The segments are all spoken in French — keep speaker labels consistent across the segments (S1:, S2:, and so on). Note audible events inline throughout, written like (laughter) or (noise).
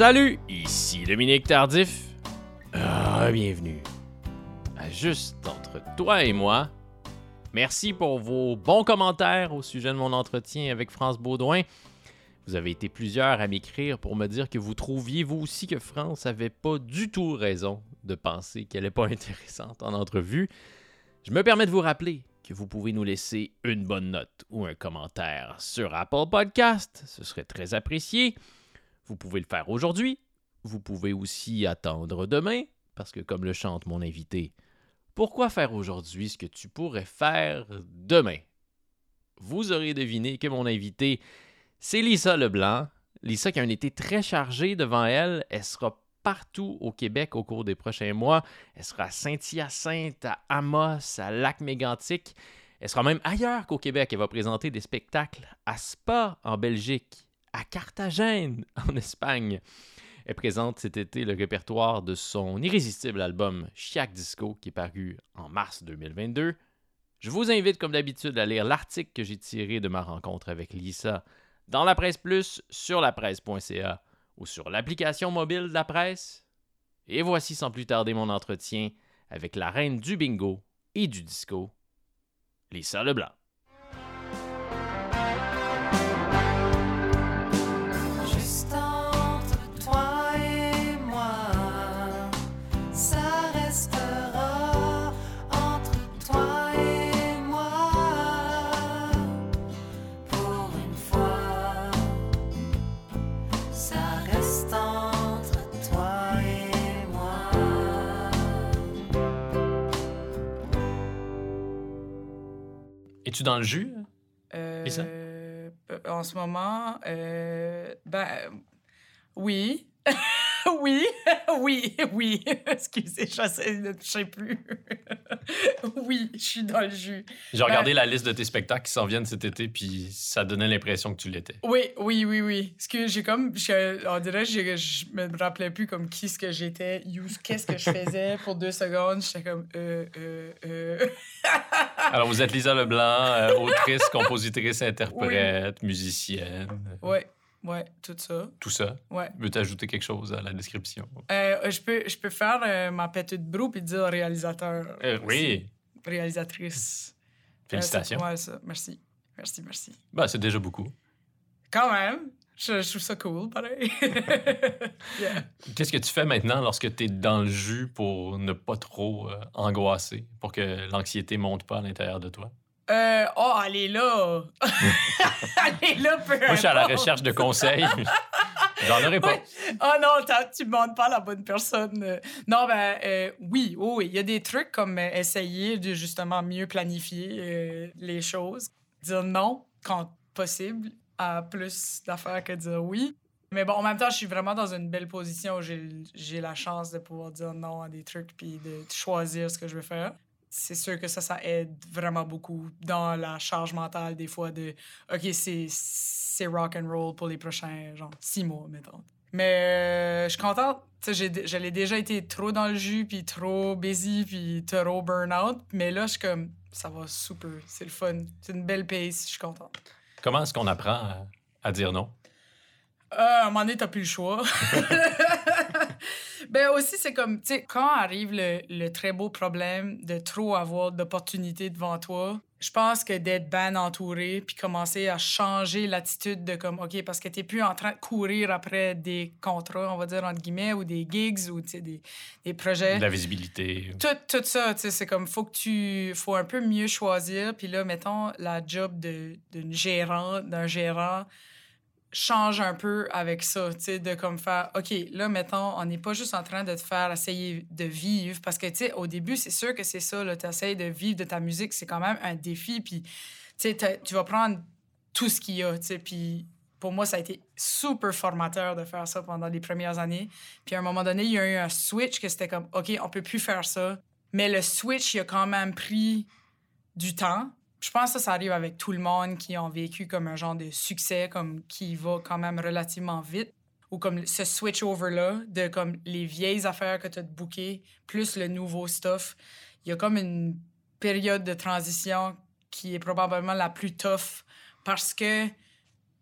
S1: Salut, ici Dominique Tardif. Ah, bienvenue à Juste entre toi et moi. Merci pour vos bons commentaires au sujet de mon entretien avec France Baudouin. Vous avez été plusieurs à m'écrire pour me dire que vous trouviez vous aussi que France avait pas du tout raison de penser qu'elle n'est pas intéressante en entrevue. Je me permets de vous rappeler que vous pouvez nous laisser une bonne note ou un commentaire sur Apple Podcast. Ce serait très apprécié. Vous pouvez le faire aujourd'hui. Vous pouvez aussi attendre demain, parce que comme le chante mon invité, pourquoi faire aujourd'hui ce que tu pourrais faire demain? Vous aurez deviné que mon invité, c'est Lisa Leblanc. Lisa qui a un été très chargé devant elle. Elle sera partout au Québec au cours des prochains mois. Elle sera à Saint-Hyacinthe, à Amos, à Lac-Mégantic. Elle sera même ailleurs qu'au Québec. Elle va présenter des spectacles à Spa en Belgique, à Carthagène (laughs) en Espagne. Elle présente cet été le répertoire de son irrésistible album Chiac Disco qui est paru en mars 2022. Je vous invite comme d'habitude à lire l'article que j'ai tiré de ma rencontre avec Lisa dans la presse plus, sur lapresse.ca ou sur l'application mobile de la presse. Et voici sans plus tarder mon entretien avec la reine du bingo et du disco, Lisa Leblanc.
S2: Ça reste entre toi et moi.
S1: Es-tu dans le jus?
S3: Euh,
S1: Et ça?
S3: euh, en ce moment, euh, ben oui. (laughs) (laughs) (laughs) oui, oui, oui. (laughs) Excusez, je sais plus. oui, je suis dans le jus.
S1: J'ai regardé la liste de tes spectacles qui s'en viennent cet été, puis ça donnait l'impression que tu l'étais.
S3: Oui, oui, oui, oui. Parce que j'ai comme. je- on dirait je me rappelais plus comme qui ce que j'étais, qu'est-ce que je faisais pour deux secondes. J'étais comme. Euh, euh, euh.
S1: Alors, vous êtes Lisa Leblanc, euh, autrice, compositrice, interprète, musicienne,
S3: ouais, ouais, tout ça.
S1: tout ça?
S3: Ouais.
S1: Veux t'ajouter quelque chose à la description?
S3: Euh, je, peux, je peux faire euh, ma petite broue puis dire réalisateur.
S1: Euh, oui,
S3: Réalisatrice. (laughs)
S1: félicitations.
S3: Euh, ouais, ça. Merci. Merci, merci.
S1: Ben, c'est déjà beaucoup.
S3: Quand même, je, je trouve ça cool, pareil. (laughs) Yeah.
S1: Qu'est-ce que tu fais maintenant lorsque tu es dans le jus pour ne pas trop euh, angoisser, pour que l'anxiété monte pas à l'intérieur de toi?
S3: Euh, oh, elle est là! (laughs) elle est là, peu
S1: Moi, je suis à la recherche de conseils. (laughs) J'en aurais pas.
S3: Ouais. Oh non, tu ne demandes pas à la bonne personne. Euh, Non, ben euh, oui, oh, oui, il y a des trucs comme euh, essayer de justement mieux planifier les choses. Dire non quand possible à plus d'affaires que dire oui. Mais bon, en même temps, je suis vraiment dans une belle position où j'ai j'ai la chance de pouvoir dire non à des trucs puis de choisir ce que je veux faire. C'est sûr que ça, ça aide vraiment beaucoup dans la charge mentale des fois de OK, c'est rock and roll pour les prochains genre six mois, mettons. Mais euh, je suis contente. J'allais déjà été trop dans le jus, puis trop busy, puis trop burn-out. Mais là, je suis comme, ça va super. C'est le fun. C'est une belle pace. Je suis contente.
S1: Comment est-ce qu'on apprend à, à dire non?
S3: Euh, à un moment donné, t'as plus le choix. (laughs) ben aussi, c'est comme, tu sais, quand arrive le, le très beau problème de trop avoir d'opportunités devant toi, je pense que d'être bien entouré, puis commencer à changer l'attitude de comme, OK, parce que t'es plus en train de courir après des contrats, on va dire, entre guillemets, ou des gigs, ou, tu sais, des, des projets.
S1: De la visibilité.
S3: Tout, tout ça, tu sais, c'est comme, faut que tu, faut un peu mieux choisir. Puis là, mettons, la job de- d'une gérante, d'un gérant, change un peu avec ça, tu sais, de comme faire, OK, là, mettons, on n'est pas juste en train de te faire essayer de vivre, parce que, tu sais, au début, c'est sûr que c'est ça, là, tu essayes de vivre de ta musique, c'est quand même un défi, puis, tu sais, tu vas prendre tout ce qu'il y a, tu sais, puis pour moi, ça a été super formateur de faire ça pendant les premières années. Puis à un moment donné, il y a eu un switch que c'était comme, OK, on peut plus faire ça. Mais le switch, il a quand même pris du temps. Je pense que ça, arrive avec tout le monde qui ont vécu comme un genre de succès, comme qui va quand même relativement vite. Ou comme ce switch-over-là, de comme les vieilles affaires que tu as bookées, plus le nouveau stuff. Il y a comme une période de transition qui est probablement la plus tough parce que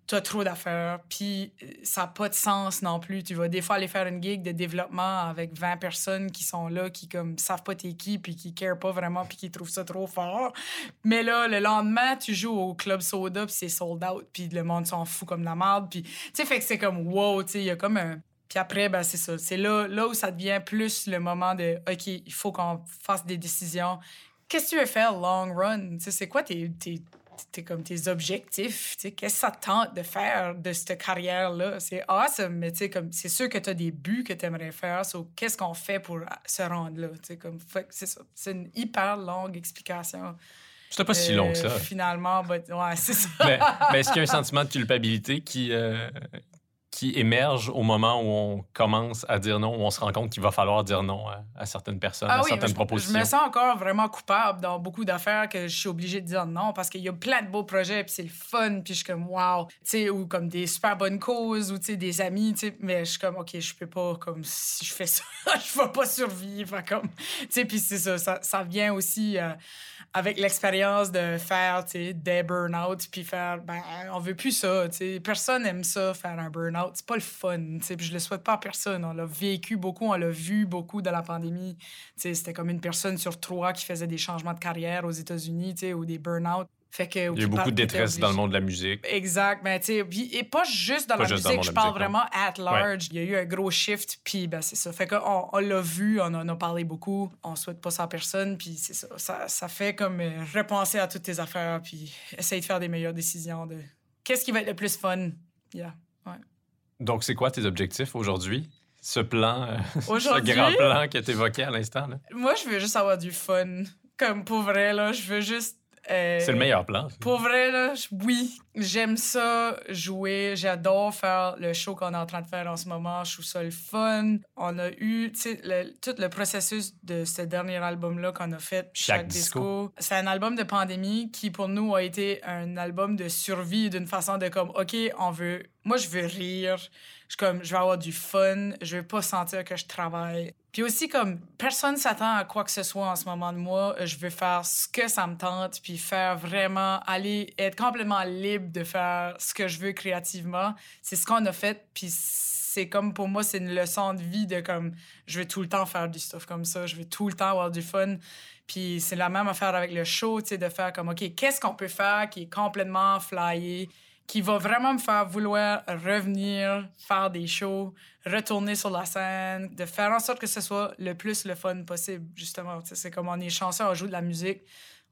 S3: t'as trop d'affaires, puis euh, ça n'a pas de sens non plus. Tu vas des fois aller faire une gig de développement avec 20 personnes qui sont là, qui comme savent pas t'es qui, puis qui carent pas vraiment, puis qui trouvent ça trop fort. Mais là, le lendemain, tu joues au Club Soda, puis c'est sold out, puis le monde s'en fout comme la merde. Puis, tu sais, fait que c'est comme wow, tu sais, il y a comme un... Puis après, ben, c'est ça. C'est là, là où ça devient plus le moment de OK, il faut qu'on fasse des décisions. Qu'est-ce que tu veux faire long run? C'est quoi tes, tes- comme tes objectifs? Tu sais, Qu'est-ce que ça te tente de faire de cette carrière-là? C'est awesome, mais tu sais, comme c'est sûr que tu as des buts que tu aimerais faire. So, qu'est-ce qu'on fait pour se rendre là? Tu sais, comme, fait que c'est ça. C'est une hyper longue explication.
S1: C'était pas si long que
S3: Euh,
S1: ça.
S3: Finalement, but- ouais, c'est ça.
S1: mais, mais est-ce qu'il y a un (laughs) sentiment de culpabilité qui, euh, qui émerge au moment où on commence à dire non, où on se rend compte qu'il va falloir dire non à, à certaines personnes, à
S3: Ah oui,
S1: certaines
S3: je,
S1: propositions?
S3: je me sens encore vraiment coupable dans beaucoup d'affaires que je suis obligée de dire non parce qu'il y a plein de beaux projets puis c'est le fun puis je suis comme wow, tu sais ou comme des super bonnes causes ou tu sais des amis, tu sais mais je suis comme OK, je peux pas comme si je fais ça, (laughs) je vais pas survivre comme tu sais puis c'est ça, ça ça vient aussi euh, avec l'expérience de faire des burn-out puis faire ben on veut plus ça, tu sais personne aime ça faire un burn-out, c'est pas le fun, puis je le souhaite pas à personne, on l'a vécu beaucoup, on l'a vu beaucoup dans la pandémie. C'était comme une personne sur trois qui faisait des changements de carrière aux États-Unis, ou des burn-out. Fait que,
S1: Il y a beaucoup de détresse dans le monde de la musique.
S3: Exact, mais tu sais, puis- et pas juste dans
S1: Pas
S3: la
S1: juste dans
S3: musique, je parle
S1: non.
S3: vraiment at large. Il y a eu un gros shift, puis ben c'est ça. Fait qu'on on, l'a vu, on en a parlé beaucoup, on souhaite pas ça à personne, puis c'est ça. ça. Ça fait comme euh, repenser à toutes tes affaires, puis essayer de faire des meilleures décisions de qu'est-ce qui va être le plus fun. Yeah.
S1: Donc, c'est quoi tes objectifs aujourd'hui? Ce plan, euh, (laughs) ce grand plan que tu évoquais à l'instant?
S3: Moi, je veux juste avoir du fun. Comme pour vrai, là, je veux juste. Euh,
S1: c'est le meilleur plan.
S3: Pour vrai, là, oui, j'aime ça jouer. J'adore faire le show qu'on est en train de faire en ce moment. Je trouve ça le fun. On a eu, le- tout le processus de ce dernier album-là qu'on a fait,
S1: Chaque
S3: Chaque
S1: Disco.
S3: Disco. C'est un album de pandémie qui, pour nous, a été un album de survie d'une façon de comme, OK, on veut. Moi, je veux rire. Je, comme, je veux avoir du fun. Je veux pas sentir que je travaille. Puis aussi, comme, personne s'attend à quoi que ce soit en ce moment de moi. Je veux faire ce que ça me tente, puis faire vraiment, aller, être complètement libre de faire ce que je veux créativement. C'est ce qu'on a fait, puis c'est comme, pour moi, c'est une leçon de vie de comme, je veux tout le temps faire du stuff comme ça. Je veux tout le temps avoir du fun. Puis c'est la même affaire avec le show, tu sais, de faire comme, OK, qu'est-ce qu'on peut faire qui est complètement flyé, qui va vraiment me faire vouloir revenir, faire des shows, retourner sur la scène, de faire en sorte que ce soit le plus le fun possible, justement. C'est comme on est chanceux, on joue de la musique.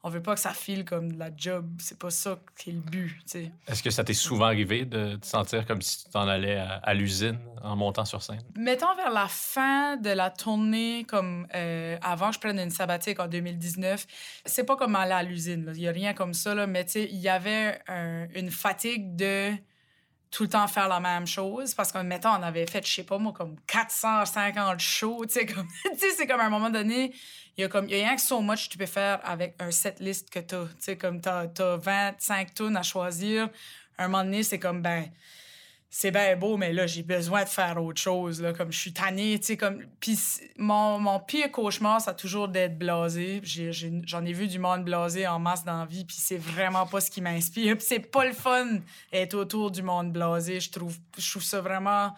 S3: On veut pas que ça file comme de la job. C'est pas ça qui est le but, tu sais.
S1: Est-ce que ça t'est souvent arrivé de te sentir comme si tu t'en allais à, à l'usine en montant sur scène?
S3: Mettons vers la fin de la tournée, comme euh, avant que je prenne une sabbatique en 2019, c'est pas comme aller à l'usine. Il y a rien comme ça, là, mais tu sais, il y avait un- une fatigue de tout le temps faire la même chose parce que, mettons, on avait fait, je sais pas moi, comme 450 shows, tu sais, comme, (laughs) tu sais, c'est comme à un moment donné, il y a comme, y a rien que so much que tu peux faire avec un set list que t'as, tu sais, comme t'as, t'as 25 tunes à choisir, un moment donné, c'est comme, ben, c'est bien beau, mais là, j'ai besoin de faire autre chose, là, comme je suis tannée, tu sais, comme... Puis mon, mon pire cauchemar, ça a toujours d'être blasé. J'en ai, vu du monde blasé en masse dans la vie, puis c'est vraiment pas ce qui m'inspire. Puis c'est pas le fun d'être autour du monde blasé, je trouve. Je trouve ça vraiment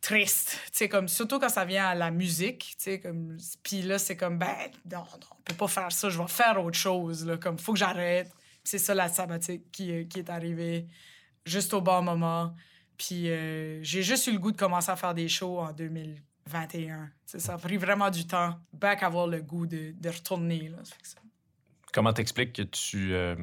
S3: triste, tu comme... Surtout quand ça vient à la musique, tu comme... Puis là, c'est comme, ben, non, non, on peut pas faire ça, je vais faire autre chose, là, comme, faut que j'arrête. C'est ça, la sabbatique qui, euh, qui est arrivée juste au bon moment. Puis euh, j'ai juste eu le goût de commencer à faire des shows en 2021. Tu sais, ça a pris vraiment du temps, back avoir le goût de, de retourner. Là.
S1: Comment t'expliques que tu euh,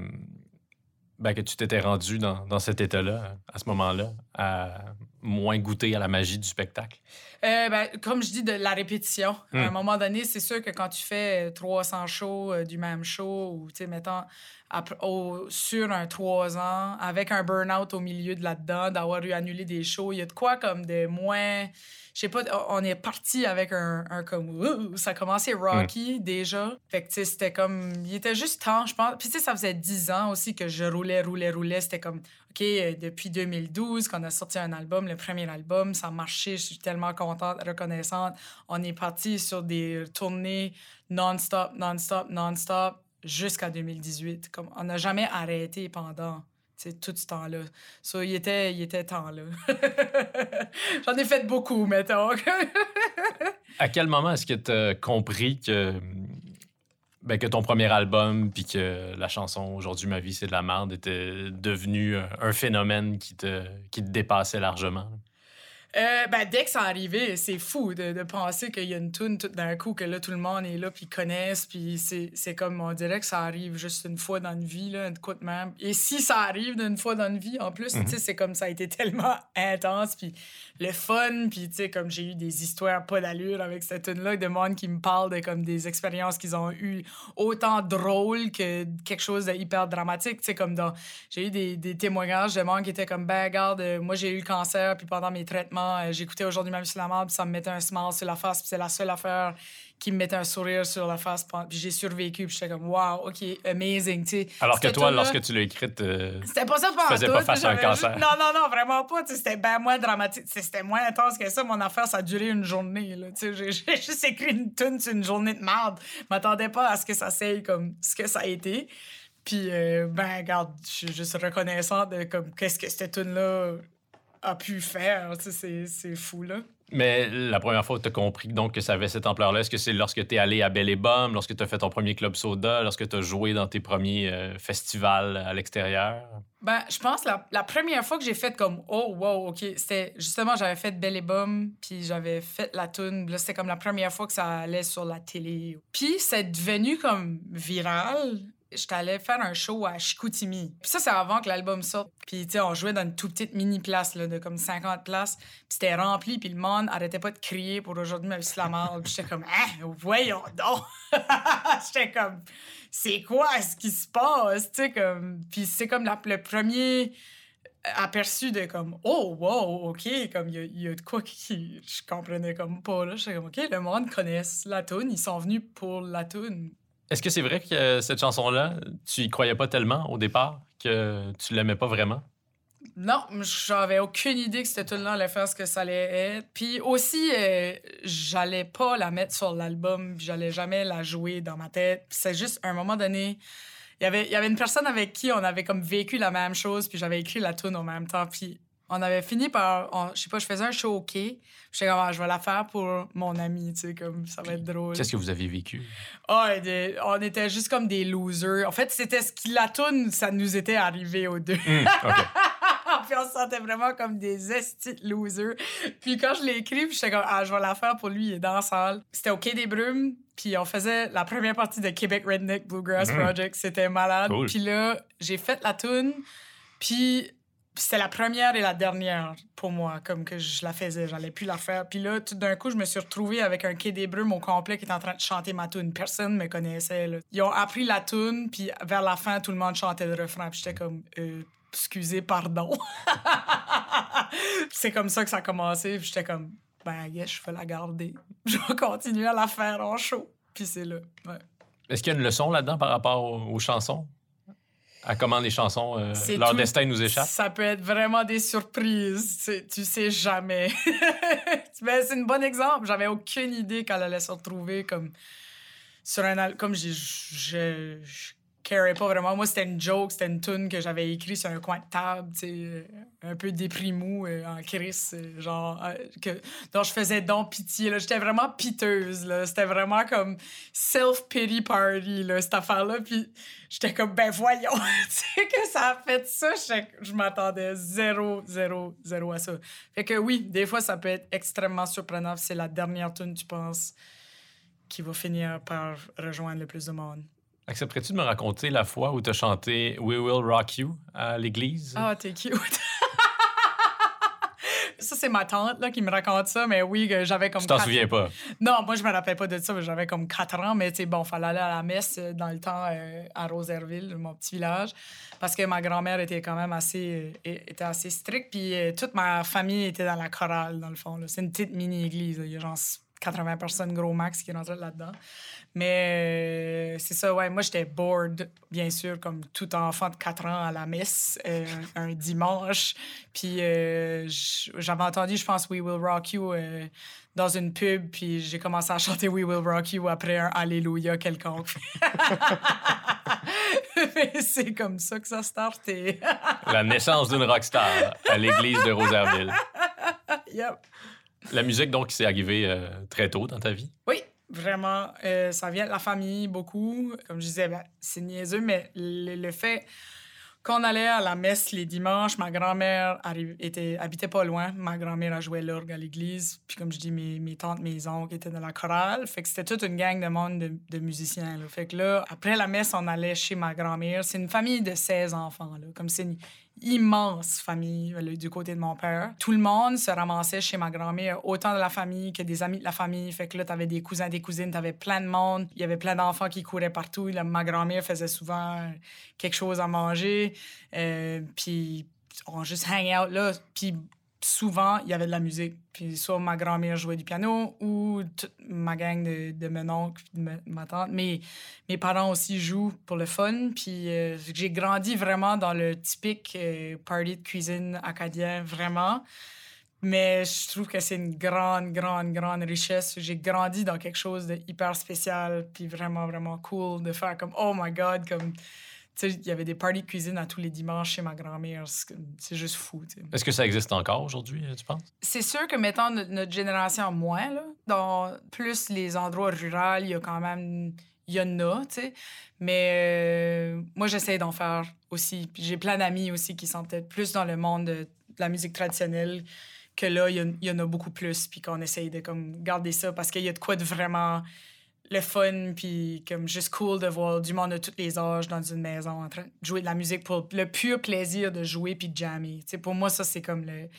S1: ben, que tu t'étais rendu dans, dans cet état-là, à ce moment-là, à moins goûter à la magie du spectacle?
S3: Euh, ben, comme je dis, de la répétition.
S1: Hmm.
S3: À un moment donné, c'est sûr que quand tu fais euh, 300 shows euh, du même show, ou, tu sais, mettons, après- au- sur un 3 ans, avec un burn-out au milieu de là-dedans, d'avoir eu annulé des shows, il y a de quoi comme de moins... Je sais pas, on est parti avec un, un comme... Ça a commencé rocky déjà. Fait que, tu sais, c'était comme... Il était juste temps, je pense. Puis, tu sais, ça faisait 10 ans aussi que je roulais, roulais, roulais. C'était comme... OK, euh, depuis 2012, qu'on a sorti un album, le premier album, ça a marché. Je suis tellement contente, reconnaissante. On est parti sur des tournées non-stop, non-stop, non-stop jusqu'à 2018. Comme, on n'a jamais arrêté pendant tout ce temps-là. Ça, il était, il était temps, là. (laughs) J'en ai fait beaucoup, mettons. (laughs)
S1: à quel moment est-ce que tu as compris que, ben, que ton premier album, puis que la chanson Aujourd'hui ma vie, c'est de la merde, était devenu un, phénomène qui te dépassait largement?
S3: Euh, ben, dès que ça arrivait, c'est fou de, de penser qu'il y a une tune tout d'un coup, que là, tout le monde est là, puis ils connaissent, puis c'est comme, on dirait que ça arrive juste une fois dans une vie, là, une coup de même. Et si ça arrive d'une fois dans une vie, en plus, tu sais, c'est comme ça a été tellement (laughs) intense, puis le fun, puis tu sais, comme j'ai eu des histoires pas d'allure avec cette tune-là, de monde qui me parle de comme des expériences qu'ils ont eues autant drôles que quelque chose de hyper dramatique, tu sais, comme dans... J'ai eu des, des témoignages de monde qui étaient comme, ben, regarde, euh, moi, j'ai eu le cancer, puis pendant mes traitements, euh, j'écoutais aujourd'hui même sur la mort, puis ça me mettait un smile sur la face, puis c'est la seule affaire qui me mettait un sourire sur la face, puis j'ai survécu, puis j'étais comme, wow, OK, amazing, tu sais.
S1: Alors que toi, lorsque tu l'as écrite, euh,
S3: c'était pas ça
S1: Tu
S3: pendant
S1: faisais pas face à un cancer.
S3: juste- Non, non, non, vraiment pas. C'était bien moins dramatique. C'était moins intense que ça. Mon affaire, ça a duré une journée. là. Tu sais, J'ai juste écrit une tune sur une journée de merde. Je m'attendais pas à ce que ça s'aille comme ce que ça a été. Puis, euh, ben, regarde, je suis juste reconnaissante de comme qu'est-ce que cette tune-là a pu faire. C'est c'est fou, là.
S1: Mais la première fois que tu as compris donc, que ça avait cette ampleur-là, est-ce que c'est lorsque tu es allé à Belle et Bum, lorsque tu as fait ton premier club soda, lorsque tu as joué dans tes premiers euh, festivals à l'extérieur?
S3: Ben, je pense la, la première fois que j'ai fait comme oh wow ok c'était justement j'avais fait Belle et Bum puis j'avais fait la tune là c'était comme la première fois que ça allait sur la télé puis c'est devenu comme viral j'étais allée faire un show à Chicoutimi. Puis ça c'est avant que l'album sorte. Puis tu sais on jouait dans une toute petite mini place là de comme 50 places. Puis c'était rempli puis le monde arrêtait pas de crier pour aujourd'hui si la mort puis j'étais comme hein? Voyons donc (laughs) j'étais comme c'est quoi ce qui se passe, tu sais, comme... Puis c'est comme le premier aperçu de comme, oh, wow, OK, comme il y y a de quoi qui... Je comprenais comme pas, là. J'étais comme, OK, le monde connaît la toune, ils sont venus pour la toune.
S1: Est-ce que c'est vrai que euh, cette chanson-là, tu y croyais pas tellement au départ, que tu l'aimais pas vraiment?
S3: Non, j'avais aucune idée que cette tune-là allait faire ce que ça allait être. Puis aussi, euh, j'allais pas la mettre sur l'album, j'allais jamais la jouer dans ma tête. C'est juste, un moment donné, il y avait, il y avait une personne avec qui on avait comme vécu la même chose, puis j'avais écrit la tune en même temps. Puis on avait fini par, on- je sais pas, je faisais un show OK. Puis J'étais comme, Ah, je vais la faire pour mon ami, tu sais, comme ça va être drôle.
S1: Qu'est-ce que vous avez vécu?
S3: Ah, on était juste comme des losers. En fait, c'était ce qui, la tune, ça nous était arrivé aux deux.
S1: Hum, OK. (laughs)
S3: puis on se sentait vraiment comme des estis losers. Puis quand je l'ai écrit, puis j'étais comme, ah, je vais la faire pour lui, il est dans la salle. C'était au Quai des Brumes, puis on faisait la première partie de Québec Redneck Bluegrass
S1: Mhm.
S3: Project. C'était malade.
S1: Cool.
S3: Puis là, j'ai fait la tune, puis c'était la première et la dernière pour moi, comme que je la faisais. J'allais plus la faire. Puis là, tout d'un coup, je me suis retrouvée avec un Quai des Brumes au complet qui était en train de chanter ma tune. Personne me connaissait. Ils ont appris la tune, puis vers la fin, tout le monde chantait le refrain. Puis j'étais comme, euh, excusez, pardon. (laughs) c'est comme ça que ça a commencé. Puis j'étais comme, ben, yes, je vais la garder. (laughs) Je vais continuer à la faire en show. Puis c'est là.
S1: Est-ce qu'il y a une leçon là-dedans par rapport aux chansons? À comment les chansons, euh, leur
S3: tout-
S1: destin nous échappe?
S3: Ça peut être vraiment des surprises. Tu sais jamais. (laughs) Ben, c'est un bon exemple. J'avais aucune idée qu'elle allait se retrouver comme sur un comme j'ai pas vraiment. Moi, c'était une joke, c'était une tune que j'avais écrite sur un coin de table, tu un peu déprimou euh, en crise, euh, genre euh, que dont je faisais donc pitié j'étais vraiment piteuse là, c'était vraiment comme self pity party là cette affaire là puis j'étais comme ben voyons, (laughs) tu que ça a fait ça, je m'attendais zéro zéro zéro à ça. Fait que oui, des fois ça peut être extrêmement surprenant, c'est la dernière tune tu penses qui va finir par rejoindre le plus de monde.
S1: Accepterais-tu de me raconter la fois où tu as chanté We Will Rock You à l'église?
S3: Ah, t'es cute. (laughs) ça, c'est ma tante là, qui me raconte ça, mais oui, j'avais comme.
S1: tu t'en souviens pas?
S3: Non, moi, je me rappelle pas de ça, mais j'avais comme 4 ans, mais tu sais, bon, fallait aller à la messe euh, dans le temps euh, à Roserville, mon petit village, parce que ma grand-mère était quand même assez, euh, était assez stricte, puis euh, toute ma famille était dans la chorale, dans le fond. C'est une petite mini-église, il y a genre 80 personnes gros max qui rentraient là-dedans. Mais euh, c'est ça, ouais, moi, j'étais bored, bien sûr, comme tout enfant de 4 ans à la messe, euh, un (laughs) dimanche, puis euh, j'avais entendu, je pense, We Will Rock You dans une pub, puis j'ai commencé à chanter We Will Rock You après un Alléluia quelconque. (laughs) Mais c'est comme ça que ça a starté.
S1: La naissance d'une rockstar à l'église de Rosaireville. (laughs)
S3: Yep.
S1: La musique, donc, c'est arrivé euh, très tôt dans ta vie?
S3: Oui, vraiment. euh, ça vient de la famille beaucoup. Comme je disais, ben, c'est niaiseux, mais le, fait qu'on allait à la messe les dimanches, ma grand-mère était, habitait pas loin. Ma grand-mère a joué l'orgue à l'église. Puis comme je dis, mes, tantes, mes oncles étaient dans la chorale. Fait que c'était toute une gang de monde de, musiciens. Fait que là, après la messe, on allait chez ma grand-mère. C'est une famille de 16 enfants. Comme c'est immense famille du côté de mon père. Tout le monde se ramassait chez ma grand-mère, autant de la famille que des amis de la famille. Fait que là, t'avais des cousins, des cousines, t'avais plein de monde. Il y avait plein d'enfants qui couraient partout. Là, ma grand-mère faisait souvent euh, quelque chose à manger. Euh, puis on juste hang out là. Puis souvent, il y avait de la musique. Puis soit ma grand-mère jouait du piano ou ma gang de, mon oncle, de ma, tante. Mais mes parents aussi jouent pour le fun. Puis euh, j'ai grandi vraiment dans le typique euh, party de cuisine acadien, vraiment. Mais je trouve que c'est une grande, grande, grande richesse. J'ai grandi dans quelque chose de hyper spécial, puis vraiment, vraiment cool de faire comme, oh my God, comme, il y avait des parties de cuisine à tous les dimanches chez ma grand-mère. C'est juste fou.
S1: Est-ce que ça existe encore aujourd'hui, tu penses?
S3: C'est sûr que, mettons, no- notre génération moins, là, dans plus les endroits ruraux, il y a quand même... Il y en a, tu sais. Mais euh, moi, j'essaie d'en faire aussi. Puis j'ai plein d'amis aussi qui sont peut-être plus dans le monde de, la musique traditionnelle que là, il y, en- il y en a beaucoup plus. Puis qu'on essaye de comme, garder ça parce qu'il y a de quoi de vraiment le fun, puis comme juste cool de voir du monde de tous les âges dans une maison en train de jouer de la musique pour le pur plaisir de jouer puis de jammer. Tu sais, pour moi, ça, c'est comme le...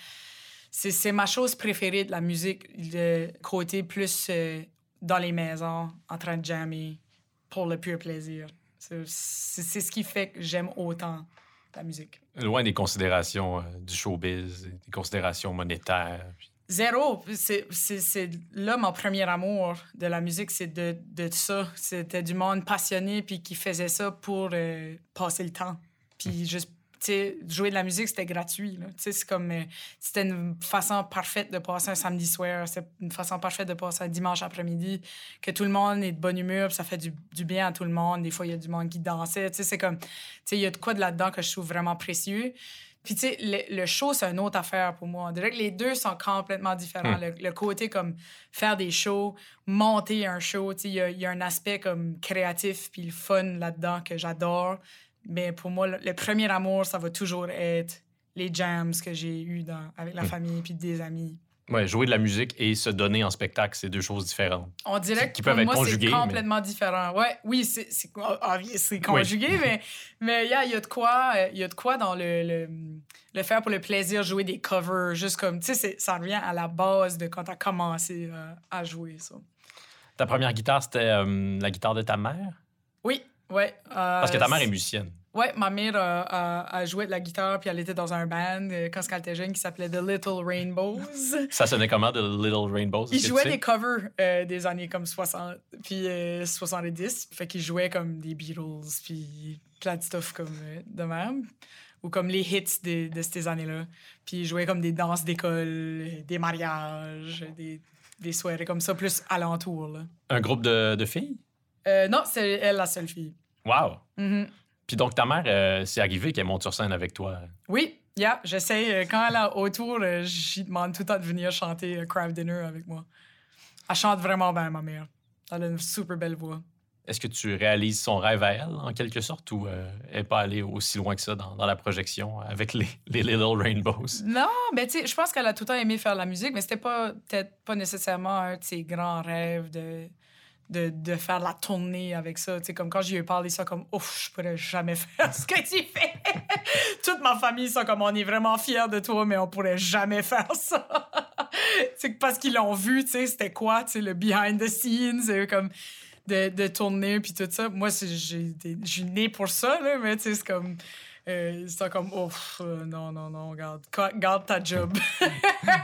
S3: C'est, ma chose préférée de la musique, le côté plus euh, dans les maisons, en train de jammer, pour le pur plaisir. C'est ce qui fait que j'aime autant la musique.
S1: Loin des considérations euh, du showbiz, des considérations monétaires. puis-
S3: Zéro. C'est, là mon premier amour de la musique, c'est de, de ça. C'était du monde passionné puis qui faisait ça pour euh, passer le temps. Puis juste, tu sais, jouer de la musique, c'était gratuit. là. Tu sais, c'est comme, euh, c'était une façon parfaite de passer un samedi soir. C'est une façon parfaite de passer un dimanche après-midi. Que tout le monde est de bonne humeur, puis ça fait du, du bien à tout le monde. Des fois, il y a du monde qui dansait. Tu sais, c'est comme, tu sais, il y a de quoi de là-dedans que je trouve vraiment précieux. Puis, tu sais, le, le show, c'est une autre affaire pour moi. On dirait que les deux sont complètement différents.
S1: Hmm.
S3: Le, le côté comme faire des shows, monter un show, tu sais, il y y a un aspect comme créatif puis le fun là-dedans que j'adore. Mais pour moi, le, le premier amour, ça va toujours être les jams que j'ai eus dans, avec la
S1: Hmm.
S3: famille puis des amis.
S1: Ouais, jouer de la musique et se donner en spectacle, c'est deux choses différentes.
S3: On dirait
S1: Qui
S3: que pour
S1: peuvent être
S3: moi, c'est
S1: mais-
S3: complètement différent. Ouais, oui, c'est c'est conjugué, mais mais yeah, il y a de quoi, euh, il y a de quoi dans le, le le faire pour le plaisir jouer des covers, juste comme tu sais, ça revient à la base de quand tu as commencé euh, à jouer ça.
S1: Ta première guitare, c'était euh, la guitare de ta mère?
S3: Oui, ouais. euh,
S1: Parce que ta mère est musicienne.
S3: Ouais, ma mère a, a- a joué de la guitare puis elle était dans un band quand elle était jeune qui s'appelait The Little Rainbows. (laughs)
S1: Ça sonnait comment, The Little Rainbows?
S3: Il
S1: est-ce que
S3: jouait
S1: tu sais?
S3: des covers euh, des années comme 60 puis euh, 70. Fait qu'il jouait comme des Beatles puis plein de stuff comme euh, de même. Ou comme les hits de, de ces années-là. Puis il jouait comme des danses d'école, des mariages, des, des soirées comme ça, plus alentour. Là.
S1: Un groupe de, de filles?
S3: Euh, non, c'est elle la seule fille.
S1: Wow!
S3: Mhm.
S1: Puis donc, ta mère, euh, c'est arrivé qu'elle monte sur scène avec toi.
S3: Oui, yeah, j'essaie. euh, Quand elle est autour, euh, j'y demande tout le temps de venir chanter Craft Dinner avec moi. Elle chante vraiment bien, ma mère. Elle a une super belle voix.
S1: Est-ce que tu réalises son rêve à elle, en quelque sorte, ou euh, elle n'est pas allée aussi loin que ça dans, dans la projection avec les, les Little Rainbows?
S3: Non, ben tu sais, je pense qu'elle a tout le temps aimé faire de la musique, mais c'était pas peut-être pas nécessairement un de ses grands rêves de, de, de faire la tournée avec ça. Sais, comme quand lui ai parlé ça, comme ouf, je pourrais jamais (laughs) faire ce que tu fais. (laughs) Toute ma famille sont comme on est vraiment fiers de toi, mais on pourrait jamais faire ça. (laughs) c'est parce qu'ils l'ont vu, tu sais, c'était quoi, tu sais, le behind the scenes, euh, comme de, de tourner puis tout ça. Moi, j'ai je suis née pour ça, là, mais tu sais, c'est comme. Euh, c'est comme, ouf, euh, non, non, non, garde, garde ta job.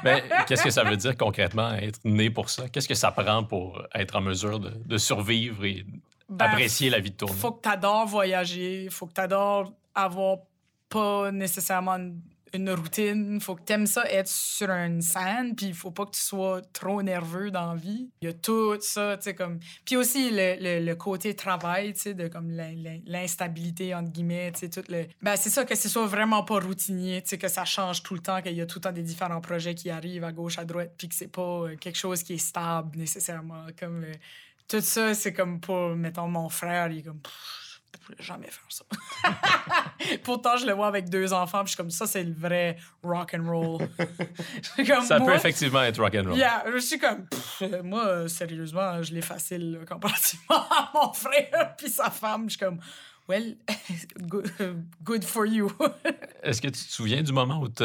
S1: Mais (laughs) qu'est-ce que ça veut dire concrètement, être né pour ça? Qu'est-ce que ça prend pour être en mesure de, de survivre et
S3: Ben,
S1: apprécier la vie de tournée?
S3: faut que tu adores voyager, faut que tu adores avoir pas nécessairement une, une routine. Faut que t'aimes ça être sur une scène, puis il faut pas que tu sois trop nerveux dans la vie. Il y a tout ça, tu sais, comme... Puis aussi le, le, côté travail, tu sais, de comme l'in- l'in- l'instabilité, entre guillemets, tu sais, tout le... Ben, c'est ça, que ce soit vraiment pas routinier, tu sais, que ça change tout le temps, qu'il y a tout le temps des différents projets qui arrivent à gauche, à droite, puis que c'est pas euh, quelque chose qui est stable, nécessairement. Comme... tout ça, c'est comme pour, mettons, mon frère, il est comme... pourrais jamais faire ça. (laughs) Pourtant, je le vois avec deux enfants, puis je suis comme ça, c'est le vrai rock and roll. (laughs) Comme,
S1: Ça peut effectivement être rock'n'roll.
S3: Yeah, je suis comme, pff, moi, sérieusement, je l'ai facile là, comparativement (laughs) à mon frère puis sa femme. Je suis comme, well, good, good for you.
S1: Est-ce que tu te souviens du moment où tu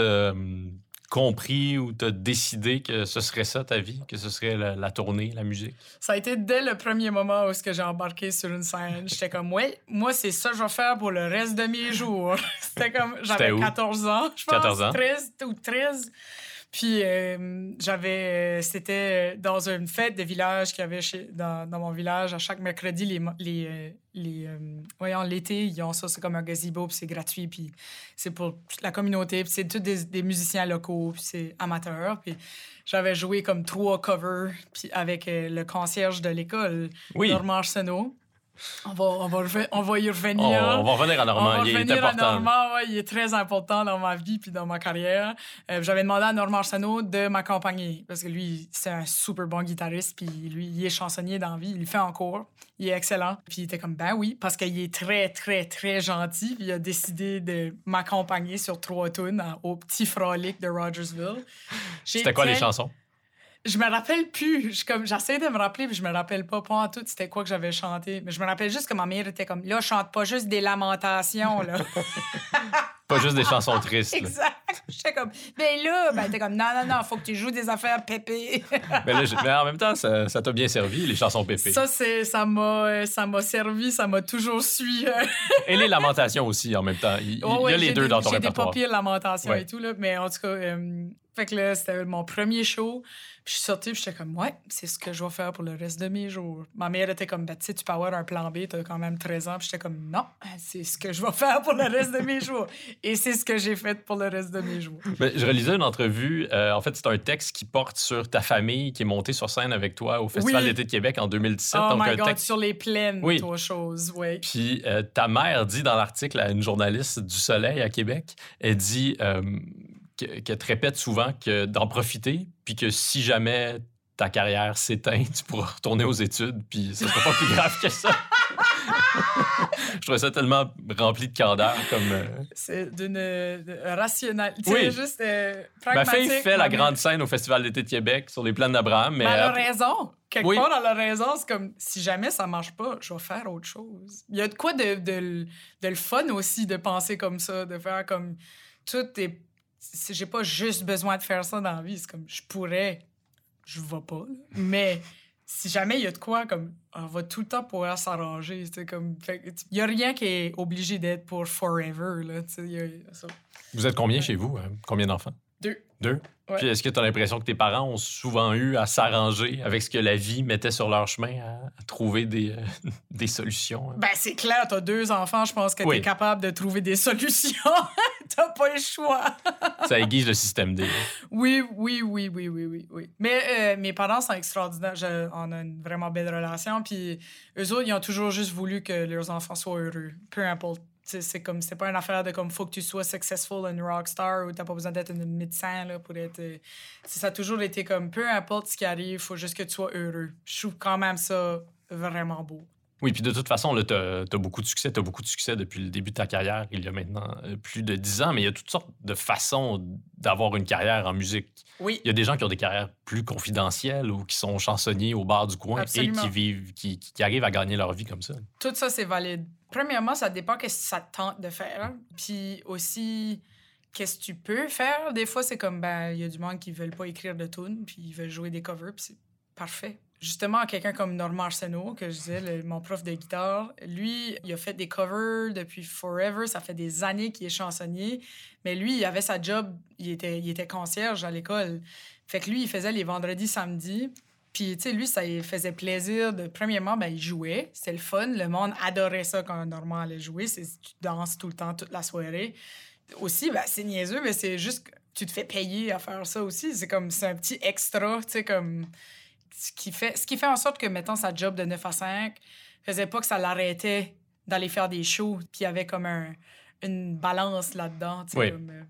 S1: compris ou tu as décidé que ce serait ça ta vie, que ce serait la, la tournée, la musique?
S3: Ça a été dès le premier moment où que j'ai embarqué sur une scène. J'étais comme, ouais, moi, c'est ça que je vais faire pour le reste de mes jours. (laughs) C'était comme, j'avais
S1: C'était où?
S3: 14 ans, je pense.
S1: 14 ans?
S3: 13 ou 13. Puis euh, j'avais, euh, c'était dans une fête de village qu'il y avait chez, dans, dans mon village. À chaque mercredi, les, les, euh, les euh, voyons, l'été, ils ont ça, c'est comme un gazebo, puis c'est gratuit, puis c'est pour toute la communauté, puis c'est tous des, des musiciens locaux, puis c'est amateur. Puis j'avais joué comme trois covers, puis avec euh, le concierge de l'école,
S1: Oui.
S3: Normand Arsenault. On va, on, va on va y revenir.
S1: on va revenir à
S3: On
S1: Normand. Il est
S3: à
S1: important.
S3: Normand, ouais, il est très important dans ma vie puis dans ma carrière. Euh, J'avais demandé à Normand Arsenault de m'accompagner parce que lui, c'est un super bon guitariste puis lui, il est chansonnier dans la vie, il le fait en cours, il est excellent. Puis il était comme, ben oui, parce qu'il est très, très, très gentil puis il a décidé de m'accompagner sur trois tunes au petit frolic de Rogersville.
S1: C'était quoi les chansons?
S3: Je me rappelle plus. Je, comme, j'essaie de me rappeler, puis je me rappelle pas, pas en tout c'était quoi que j'avais chanté. Mais je me rappelle juste que ma mère était comme, là, chante pas juste des lamentations, là. (laughs)
S1: Pas juste des chansons tristes. là.
S3: exact. J'étais comme, ben là, ben t'es comme, non, non, non, faut que tu joues des affaires pépées.
S1: Mais, (laughs) là, j'ai- mais en même temps, ça ça t'a bien servi, les chansons pépées.
S3: ça, c'est, ça m'a, euh, ça m'a servi, ça m'a toujours suivi. euh.
S1: Et les lamentations aussi, en même temps. Il,
S3: Ouais,
S1: y a les deux
S3: des-
S1: dans ton
S3: J'ai des
S1: répertoire.
S3: papiers de lamentation
S1: Ouais.
S3: et tout, là. Mais en tout cas, euh, fait que là, c'était mon premier show. Je suis sortie, j'étais comme, ouais, c'est ce que je vais faire pour le reste de mes jours. Ma mère était comme, ben, tu sais, tu peux avoir un plan B, t'as quand même 13 ans. Puis j'étais comme, non, c'est ce que je vais (laughs) faire pour le reste de mes jours. Et c'est ce que j'ai fait pour le reste de mes jours.
S1: Mais je relisais une entrevue. euh, en fait, c'est un texte qui porte sur ta famille qui est montée sur scène avec toi au Festival
S3: Oui.
S1: d'été de Québec en 2017.
S3: Oh
S1: donc,
S3: my
S1: un
S3: God,
S1: texte
S3: sur les plaines,
S1: Oui.
S3: toi, chose, ouais.
S1: Puis euh, ta mère dit dans l'article à une journaliste du Soleil à Québec, elle dit euh, qu'elle te répète souvent que d'en profiter, puis que si jamais ta carrière s'éteint, (laughs) tu pourras retourner aux études, puis ce sera pas plus grave que ça. (laughs) Je trouvais ça tellement rempli de candeur comme... euh,
S3: C'est d'une de- rationalité,
S1: Oui.
S3: juste euh,
S1: Ma fille fait la grande scène au Festival d'été de Québec sur les plaines d'Abraham, mais...
S3: Mais elle a raison. Quelque
S1: Oui.
S3: part, elle a raison. C'est comme, si jamais ça marche pas, je vais faire autre chose. Il y a de quoi de, de le fun aussi de penser comme ça, de faire comme. Tout est. J'ai pas juste besoin de faire ça dans la vie. C'est comme, je pourrais, je vais pas. Mais si jamais il y a de quoi, comme, on va tout le temps pouvoir s'arranger. C'est comme. Il y a rien qui est obligé d'être pour forever. Là, y a ça.
S1: Vous êtes combien chez vous? hein? Combien d'enfants?
S3: Deux.
S1: Deux?
S3: Ouais.
S1: Puis est-ce que tu as l'impression que tes parents ont souvent eu à s'arranger avec ce que la vie mettait sur leur chemin, à, à trouver des, euh, (laughs) des solutions? hein?
S3: Ben, c'est clair, t'as deux enfants, je pense que
S1: Oui.
S3: t'es capable de trouver des (laughs) solutions. (laughs) t'as pas le choix.
S1: Ça aiguise le système D.
S3: Oui, oui, oui, oui, oui, oui, oui. Mais euh, mes parents sont extraordinaires. Je- on a une vraiment belle relation. Puis eux autres, ils ont toujours juste voulu que leurs enfants soient heureux. Peu importe. C'est comme c'est pas une affaire de comme faut que tu sois successful une rockstar ou t'as pas besoin d'être un médecin là, pour être. euh, Ça a toujours été comme peu importe ce qui arrive, faut juste que tu sois heureux. Je trouve quand même ça vraiment beau.
S1: Oui, puis de toute façon, tu as, beaucoup de succès. Tu as beaucoup de succès depuis le début de ta carrière, il y a maintenant euh, plus de 10 ans, mais il y a toutes sortes de façons d'avoir une carrière en musique.
S3: Oui.
S1: Il y a des gens qui ont des carrières plus confidentielles ou qui sont chansonniers au bar du coin
S3: Absolument.
S1: et qui vivent, qui, qui arrivent à gagner leur vie comme ça.
S3: Tout ça, c'est valide. Premièrement, ça dépend qu'est-ce que ça te tente de faire. Puis aussi, qu'est-ce que tu peux faire? Des fois, c'est comme, ben, il y a du monde qui veulent pas écrire de tunes, puis ils veulent jouer des covers, puis c'est parfait. Justement, quelqu'un comme Normand Arsenault, que je disais, le- mon prof de guitare, lui, il a fait des covers depuis forever. Ça fait des années qu'il est chansonnier. Mais lui, il avait sa job, il était, il était concierge à l'école. Fait que lui, il faisait les vendredis, samedis. Puis, tu sais, lui, ça faisait plaisir de. Premièrement, ben, il jouait. C'était le fun. Le monde adorait ça quand Normand allait jouer. C'est tu danses tout le temps, toute la soirée. aussi, ben, c'est niaiseux, mais c'est juste tu te fais payer à faire ça aussi. C'est comme, c'est un petit extra, tu sais, comme, ce qui, fait, ce qui fait en sorte que, mettons, sa job de 9 à 5 faisait pas que ça l'arrêtait d'aller faire des shows, puis il y avait comme un, une balance là-dedans,
S1: Oui.
S3: comme, euh,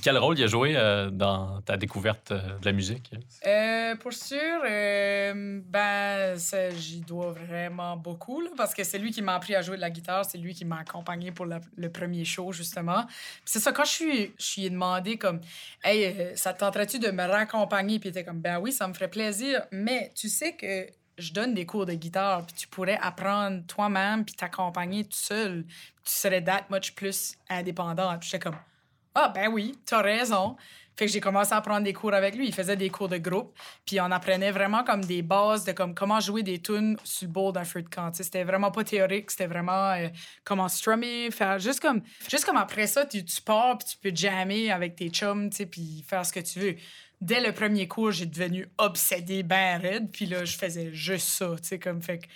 S1: Quel rôle il a joué euh, dans ta découverte euh, de la musique?
S3: Euh, pour sûr, ben, j'y dois vraiment beaucoup, parce que c'est lui qui m'a appris à jouer de la guitare, c'est lui qui m'a accompagné pour le premier show, justement. C'est ça, quand je suis, je demandé, comme, hey, ça te tenterait-tu de me raccompagner? Puis il était comme, ben oui, ça me ferait plaisir, mais tu sais que je donne des cours de guitare, puis tu pourrais apprendre toi-même, puis t'accompagner tout seul, tu serais that much plus indépendant. Puis j'étais comme, ah, ben oui, t'as raison. Fait que j'ai commencé à prendre des cours avec lui. Il faisait des cours de groupe, puis on apprenait vraiment comme des bases de comme comment jouer des tunes sur le bord d'un feu de camp. C'était vraiment pas théorique, c'était vraiment euh, comment strummer, faire juste comme juste comme après ça, tu, tu pars puis tu peux jammer avec tes chums, tu sais, puis faire ce que tu veux. Dès le premier cours, j'ai devenu obsédée ben raide, puis là je faisais juste ça, tu sais comme fait que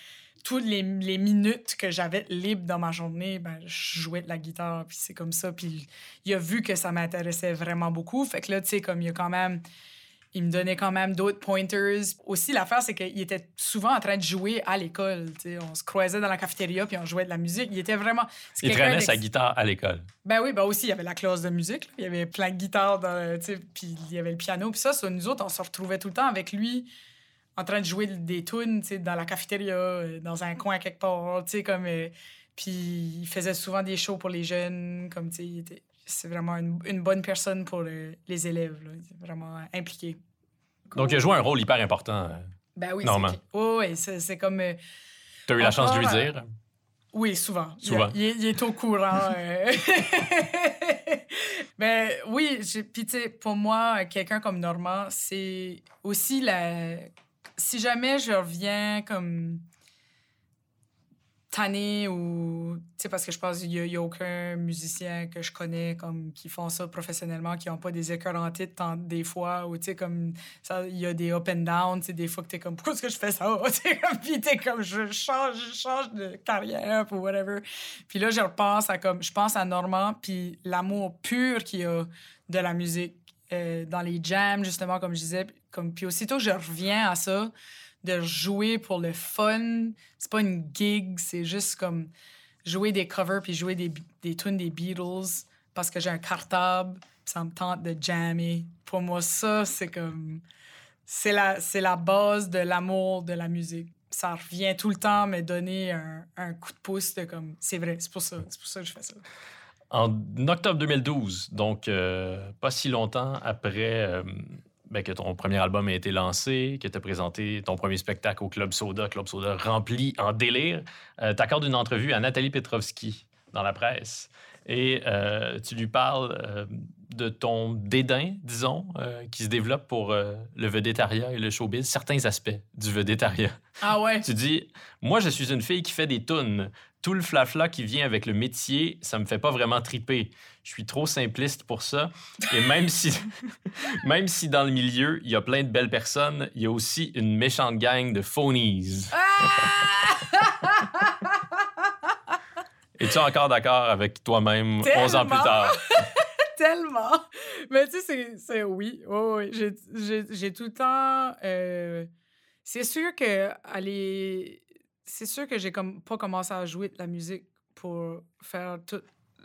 S3: toutes les, les minutes que j'avais libres dans ma journée, ben, je jouais de la guitare, puis c'est comme ça. Puis il a vu que ça m'intéressait vraiment beaucoup. Fait que là, tu sais, comme il y a quand même... Il me donnait quand même d'autres pointers. Aussi, l'affaire, c'est qu'il était souvent en train de jouer à l'école. On se croisait dans la cafétéria, puis on jouait de la musique. Il était vraiment...
S1: Il traînait sa guitare à l'école.
S3: ben oui, ben aussi, il y avait la classe de musique. là. Il y avait plein de guitares, dans, puis il y avait le piano. Puis ça, ça, nous autres, on se retrouvait tout le temps avec lui en train de jouer des tunes, tu sais, dans la cafétéria, euh, dans un coin quelque part, tu sais, comme... euh, puis il faisait souvent des shows pour les jeunes, comme, tu sais, il était... C'est vraiment une, une bonne personne pour euh, les élèves, là. Vraiment impliqué.
S1: Donc, il a joué un rôle hyper important.
S3: Ben oui, c'est... Oui, oui, c'est comme... euh,
S1: Tu as eu la chance de lui dire?
S3: Oui, souvent. Il-
S1: Souvent.
S3: Il, est- il est au courant. euh. (laughs) ben oui, puis tu sais, pour moi, quelqu'un comme Normand, c'est aussi la... Si jamais je reviens comme tanné ou... Tu sais, parce que je pense qu'il n'y a, aucun musicien que je connais comme qui font ça professionnellement, qui n'ont pas des titre tant- des fois, ou tu sais, comme ça, il y a des up and down, tu sais, des fois que t'es comme, pourquoi est-ce que je fais ça? (laughs) Comme, puis t'es comme, je change, je change de carrière ou whatever. Puis là, je repense à comme, je pense à Normand, puis l'amour pur qu'il y a de la musique euh, dans les jams, justement, comme je disais. Puis aussitôt je reviens à ça, de jouer pour le fun, c'est pas une gig, c'est juste comme jouer des covers puis jouer des, des tunes des Beatles parce que j'ai un cartable, ça me tente de jammer. Pour moi, ça, c'est comme. C'est la, c'est la base de l'amour de la musique. Ça revient tout le temps me donner un, un coup de pouce de comme. C'est vrai, c'est pour ça. C'est pour ça que je fais ça.
S1: En octobre 2012, donc euh, pas si longtemps après euh, ben, que ton premier album a été lancé, que tu as présenté ton premier spectacle au Club Soda, Club Soda rempli en délire, tu accordes une entrevue à Nathalie Petrovski dans la presse et euh, tu lui parles euh, de ton dédain, disons, euh, qui se développe pour euh, le vedettariat et le showbiz, certains aspects du vedettariat.
S3: Ah ouais?
S1: Tu dis, moi, je suis une fille qui fait des tunes. Tout le flafla qui vient avec le métier, ça me fait pas vraiment triper. Je suis trop simpliste pour ça. Et même si, (laughs) même si dans le milieu, il y a plein de belles personnes, il y a aussi une méchante gang de phonies. (laughs) Es-tu encore d'accord avec toi-même 11 ans plus tard? (laughs)
S3: Tellement! Mais tu sais, c'est- oui. Oui, oui. J'ai tout le temps. euh, c'est sûr que aller. C'est sûr que j'ai comme pas commencé à jouer de la musique pour faire tout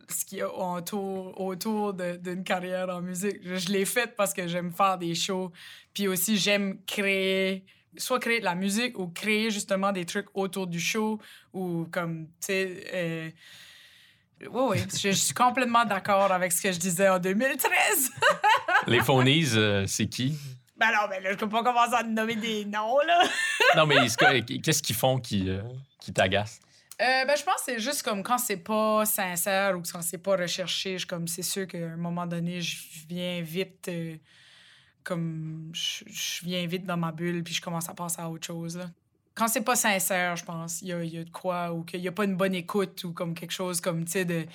S3: ce qu'il y a autour, autour d'une carrière en musique. Je, l'ai faite parce que j'aime faire des shows. Puis aussi, j'aime créer, soit créer de la musique ou créer justement des trucs autour du show ou comme, tu sais. euh, oui, oui, je, je suis complètement d'accord avec ce que je disais en 2013.
S1: Les phonies, euh, c'est qui?
S3: Ben non, mais là, je peux pas commencer à te nommer des noms, là. (laughs)
S1: Non, mais est-ce que- qu'est-ce qu'ils font qui, euh, qui t'agace?
S3: Euh, ben, je pense que c'est juste comme quand c'est pas sincère ou quand c'est pas recherché, je, comme c'est sûr qu'à un moment donné, je viens vite euh, comme je, je viens vite dans ma bulle puis je commence à penser à autre chose. Là. Quand c'est pas sincère, je pense, il y a, il y a de quoi ou qu'il y a pas une bonne écoute ou comme quelque chose comme, tu sais, de...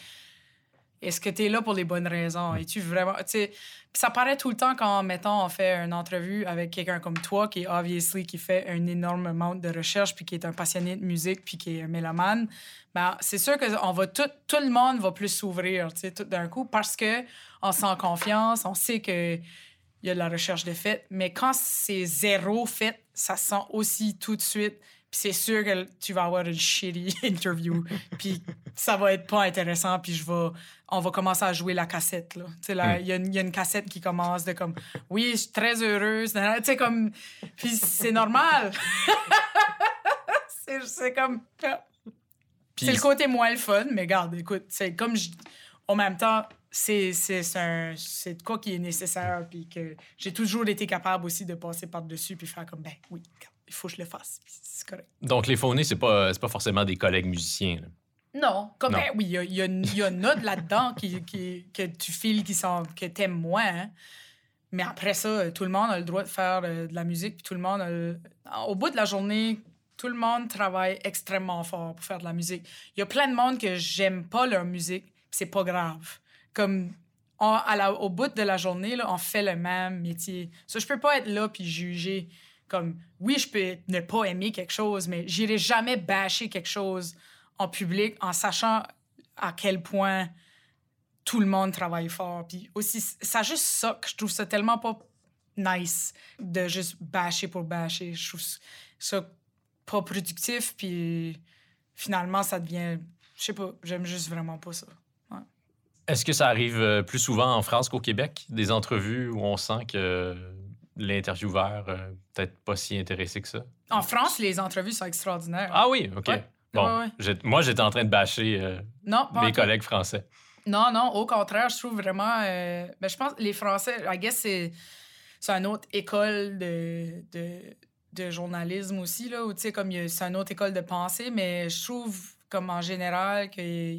S3: est-ce que tu es là pour les bonnes raisons? Es-tu vraiment. tu sais, Puis ça paraît tout le temps quand, mettons, on fait une entrevue avec quelqu'un comme toi, qui est obviously, qui fait un énorme amount de recherche, puis qui est un passionné de musique, puis qui est un mélomane. Ben, c'est sûr que on va tout, tout le monde va plus s'ouvrir, tu sais, tout d'un coup, parce que on sent confiance, on sait que il y a de la recherche de fait, mais quand c'est zéro fait, ça sent aussi tout de suite. Puis c'est sûr que tu vas avoir une shitty (laughs) interview, puis ça va être pas intéressant, puis je vais, on va commencer à jouer la cassette là. Tu sais là, il y, a une- il y a une cassette qui commence de comme, oui, je suis très heureuse, tu sais comme, puis c'est normal. (laughs) c'est c'est comme, c'est le côté moins le fun, mais garde, écoute, c'est comme je- en même temps, c'est c'est c'est un c'est de quoi qui est nécessaire puis que j'ai toujours été capable aussi de passer par-dessus puis faire comme ben oui, regarde, il faut que je le fasse. C'est correct.
S1: Donc, les phonés, c'est pas, c'est pas forcément des collègues musiciens. là.
S3: Non, comme
S1: Non.
S3: ben oui, il y a, y a, y a une note là-dedans qui, qui, que tu files qui sont que t'aimes moins. hein. Mais après ça, tout le monde a le droit de faire euh, de la musique puis tout le monde a le- au bout de la journée tout le monde travaille extrêmement fort pour faire de la musique. Il y a plein de monde que j'aime pas leur musique, c'est pas grave. Comme on- à la- au bout de la journée, là, on fait le même métier. Ça, je peux pas être là puis juger. Comme, oui, je peux ne pas aimer quelque chose, mais j'irai jamais bâcher quelque chose en public en sachant à quel point tout le monde travaille fort. Puis aussi, ça juste ça que je trouve ça tellement pas nice de juste bâcher pour bâcher. Je trouve ça pas productif, puis finalement, ça devient... Je sais pas, j'aime juste vraiment pas ça.
S1: Est-ce que ça arrive euh, plus souvent en France qu'au Québec? Des entrevues où on sent que l'intervieweur euh, peut-être pas si intéressé que ça?
S3: En France, les entrevues sont extraordinaires.
S1: Ah oui, OK.
S3: Ouais.
S1: Bon,
S3: Ouais, ouais.
S1: j'ai- moi, j'étais en train de bâcher euh,
S3: non,
S1: mes collègues français.
S3: Non, non, au contraire, je trouve vraiment. euh, ben, je pense que les Français, I guess, c'est, c'est une autre école de, de, de journalisme aussi, là, où, tu sais, comme c'est une autre école de pensée, mais je trouve, comme en général, que.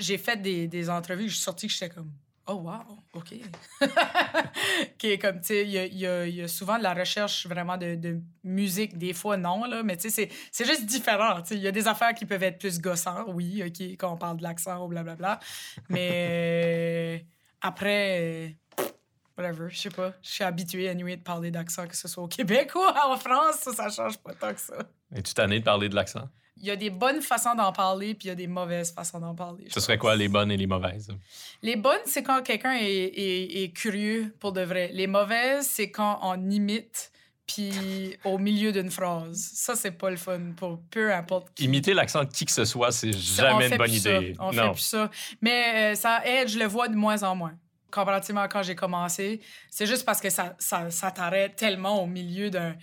S3: J'ai fait des, des entrevues, je suis sortie, que j'étais comme. Oh, wow, OK. (laughs) qui comme, tu sais, il y a, souvent de la recherche vraiment de, musique, des fois non, là, mais tu sais, c'est- juste différent. Il y a des affaires qui peuvent être plus gossantes, oui, OK, quand on parle de l'accent ou blablabla. Mais euh, après, euh, whatever, je sais pas. Je suis habituée, anyway, de parler d'accent, que ce soit au Québec (laughs) ou en France, ça, ça change pas tant que ça.
S1: Es-tu tanné de parler de l'accent?
S3: Il y a des bonnes façons d'en parler, puis il y a des mauvaises façons d'en parler.
S1: Ce serait quoi les bonnes et les mauvaises?
S3: Les bonnes, c'est quand quelqu'un est, est- est curieux pour de vrai. Les mauvaises, c'est quand on imite puis au milieu d'une phrase. Ça, c'est pas le fun pour peu importe qui.
S1: Imiter l'accent de qui que ce soit, c'est jamais
S3: fait
S1: une bonne
S3: ça.
S1: idée.
S3: On fait
S1: non.
S3: plus ça. Mais euh, ça aide, je le vois de moins en moins. Comparativement à quand j'ai commencé. C'est juste parce que ça, ça, ça t'arrête tellement au milieu d'un.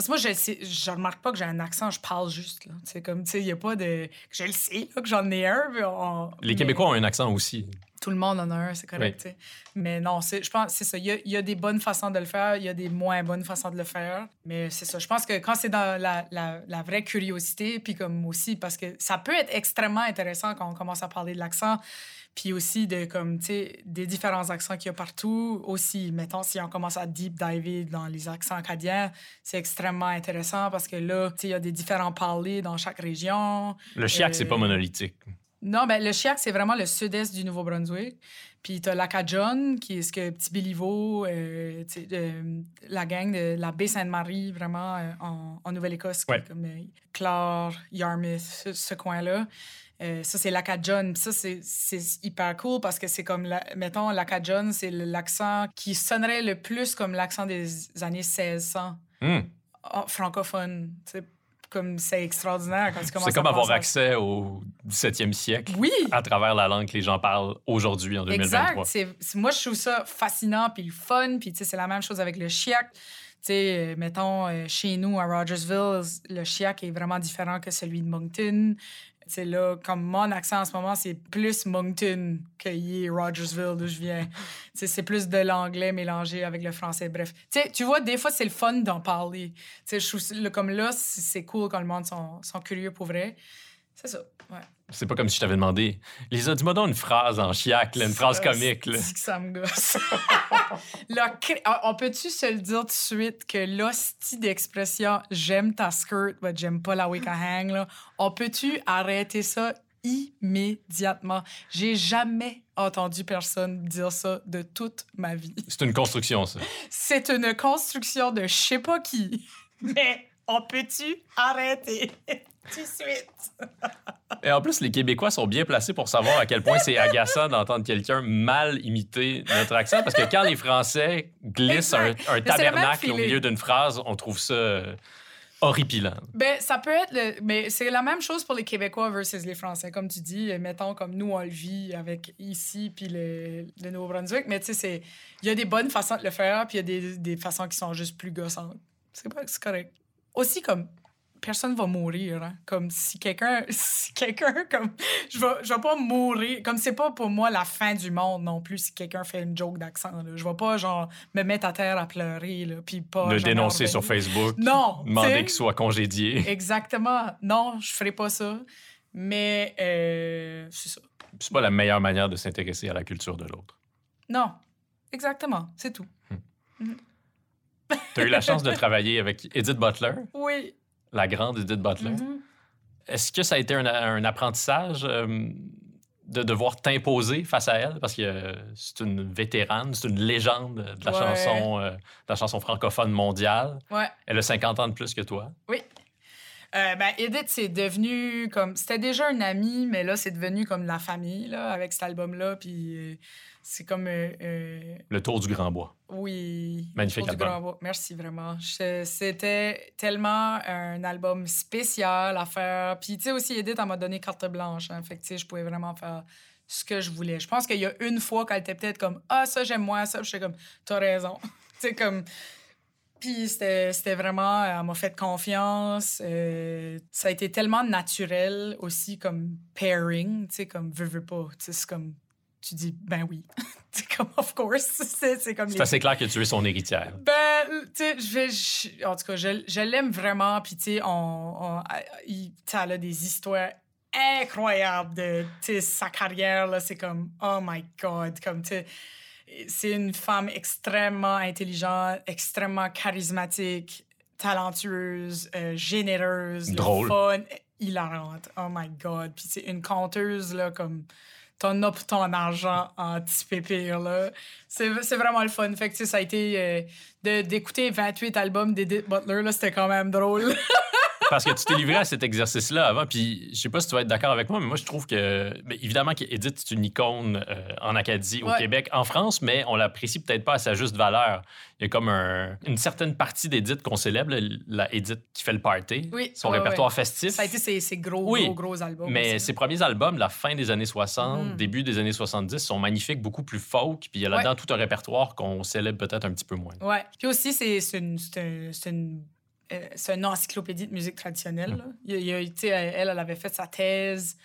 S3: Parce que moi, je, sais- je remarque pas que j'ai un accent, je parle juste. là. C'est comme, tu sais, il n'y a pas de. Je le sais, là, que j'en ai un. on-
S1: Les
S3: mais-
S1: Québécois ont un accent aussi.
S3: tout le monde en a un, c'est correct. Mais non, c'est- je pense que c'est ça. Il y, a, il y a des bonnes façons de le faire, il y a des moins bonnes façons de le faire. Mais c'est ça. Je pense que quand c'est dans la, la- la vraie curiosité, puis comme aussi, parce que ça peut être extrêmement intéressant quand on commence à parler de l'accent, puis aussi de, comme, tu sais, des différents accents qu'il y a partout. Aussi, mettons, si on commence à deep diver dans les accents acadiens, c'est extrêmement intéressant parce que là, tu sais, il y a des différents parlers dans chaque région.
S1: Le chiac, c'est pas
S3: Euh,
S1: monolithique.
S3: Non, ben, le Chiac, c'est vraiment le sud-est du Nouveau-Brunswick. Puis t'as l'Acadjon, qui est ce que Petit Béliveau, euh, euh, la gang de la baie Sainte-Marie, vraiment, euh, en, en Nouvelle-Écosse,
S1: Ouais.
S3: comme euh, Clare, Yarmouth, ce, ce coin-là. Euh, ça, c'est l'Acadjon. Puis ça, c'est hyper cool parce que c'est comme, la- mettons, l'Acadjon, c'est l'accent qui sonnerait le plus comme l'accent des années 1600,
S1: Hmm.
S3: en- francophone. Comme c'est extraordinaire quand tu commences
S1: C'est comme
S3: à
S1: avoir
S3: à-
S1: accès au 17e siècle
S3: Oui!
S1: à travers la langue que les gens parlent aujourd'hui, en 2023.
S3: Exact. Moi, je trouve ça fascinant puis le fun. Puis, c'est la même chose avec le chiac. Sais, euh, mettons, euh, chez nous, à Rogersville, le chiac est vraiment différent que celui de Moncton. Sais, là, comme mon accent en ce moment, c'est plus Moncton est Rogersville, d'où je viens. C'est plus de l'anglais mélangé avec le français. Bref. Tu vois, des fois, c'est le fun d'en parler. Tu sais, je trouve, le- comme là, c'est c'est cool quand le monde sont, sont curieux pour vrai. C'est ça, ouais.
S1: C'est pas comme si je t'avais demandé Lisa, dis-moi donc une phrase en chiac, là, une phrase comique. Là.
S3: c'est que ça me gosse? (laughs) Cri- ah, On peut-tu se le dire tout de suite que l'hostie d'expression j'aime ta skirt, but j'aime pas la wicca hang, là, on peut-tu arrêter ça immédiatement? J'ai jamais entendu personne dire ça de toute ma vie.
S1: C'est une construction, ça.
S3: C'est une construction de je sais pas qui. (laughs) Mais on peut-tu arrêter? (laughs) Tout de suite?
S1: Et en plus, les Québécois sont bien placés pour savoir à quel point c'est agaçant d'entendre quelqu'un mal imiter notre accent. Parce que quand les Français glissent un, tabernacle au milieu d'une phrase, on trouve ça horripilant.
S3: Ben, ça peut être. Le... Mais c'est la même chose pour les Québécois versus les Français. Comme tu dis, mettons, comme nous, on le vit avec ici puis le, le Nouveau-Brunswick. Mais tu sais, c'est- il y a des bonnes façons de le faire, puis il y a des, des façons qui sont juste plus gossantes. C'est correct. Aussi, comme. Personne va mourir, hein. Comme si quelqu'un. (laughs) Si quelqu'un, comme. Je vais, je vais pas mourir. Comme c'est pas pour moi la fin du monde non plus si quelqu'un fait une joke d'accent. Je vais pas, genre, me mettre à terre à pleurer, là. Puis pas.
S1: Le dénoncer sur. Facebook.
S3: Non!
S1: Demander qu'il soit congédié. (laughs)
S3: Exactement. Non, je ferai pas ça. Mais euh, c'est ça.
S1: C'est pas la meilleure manière de s'intéresser à la culture de l'autre.
S3: Non. Exactement. C'est tout. (laughs)
S1: Tu as eu la chance de travailler avec Edith Butler,
S3: Oui.
S1: la grande Edith Butler.
S3: Mhm.
S1: Est-ce que ça a été un, un apprentissage euh, de devoir t'imposer face à elle? Parce que euh, c'est une vétérane, c'est une légende de la,
S3: Ouais.
S1: chanson, euh, de la chanson francophone mondiale.
S3: Ouais.
S1: Elle a 50 ans de plus que toi.
S3: Oui. Euh, ben, Edith, c'est devenu comme. C'était déjà une amie, mais là, c'est devenu comme la famille, là, avec cet album-là. Puis c'est comme. euh, euh,
S1: Le Tour du Grand Bois.
S3: Oui.
S1: Magnifique album.
S3: Grand Bois. Merci vraiment. C'était tellement un album spécial à faire. Puis, tu sais, aussi, Edith, elle m'a donné carte blanche. Hein. Fait que, tu sais, je pouvais vraiment faire ce que je voulais. Je pense qu'il y a une fois qu'elle était peut-être comme Ah, ça, j'aime moins ça. Puis, j'étais comme T'as raison. (laughs) tu sais, comme. Puis c'était c'était vraiment, elle m'a fait confiance. euh, ça a été tellement naturel aussi comme pairing, tu sais, comme veux, veux pas. Tu sais, c'est comme, tu dis, ben oui. (laughs) c'est comme, of course. (laughs) C'est c'est comme
S1: C'est
S3: les-
S1: assez clair que tu es son héritière.
S3: ben, tu sais, je vais. je- en tout cas, je, je l'aime vraiment. Puis, tu sais, on, on- il- tu sais, elle a des histoires incroyables de sa carrière. là C'est comme, oh my God. Comme, tu c'est une femme extrêmement intelligente, extrêmement charismatique, talentueuse, euh, généreuse, le
S1: Drôle.
S3: fun, hilarante. Oh my God. Puis, c'est une conteuse, là, comme as pour ton argent en petit pépire, là. C'est c'est vraiment le fun. Fait que, ça a été... euh, d'écouter 28 albums d'Edith Butler, là, c'était quand même drôle. (laughs)
S1: Parce que tu t'es livré à cet exercice-là avant, puis je sais pas si tu vas être d'accord avec moi, mais moi je trouve que, évidemment qu'Edith c'est une icône euh, en Acadie, au
S3: Ouais.
S1: Québec, en France, mais on l'apprécie peut-être pas à sa juste valeur. Il y a comme un- une certaine partie d'Edith qu'on célèbre, la Edith qui fait le party,
S3: Oui,
S1: son
S3: ouais,
S1: répertoire
S3: ouais.
S1: festif.
S3: ça a été ses, ses gros,
S1: Oui,
S3: gros, gros albums.
S1: Mais
S3: aussi.
S1: ses premiers albums, la fin des années 60,
S3: Mhm.
S1: début des années 70, sont magnifiques, beaucoup plus folk, puis il y a là-dedans tout un répertoire qu'on célèbre peut-être un petit peu moins.
S3: Ouais. Puis aussi, c'est une, une, c'est une encyclopédie de musique traditionnelle. là. Il il elle, elle avait fait sa thèse.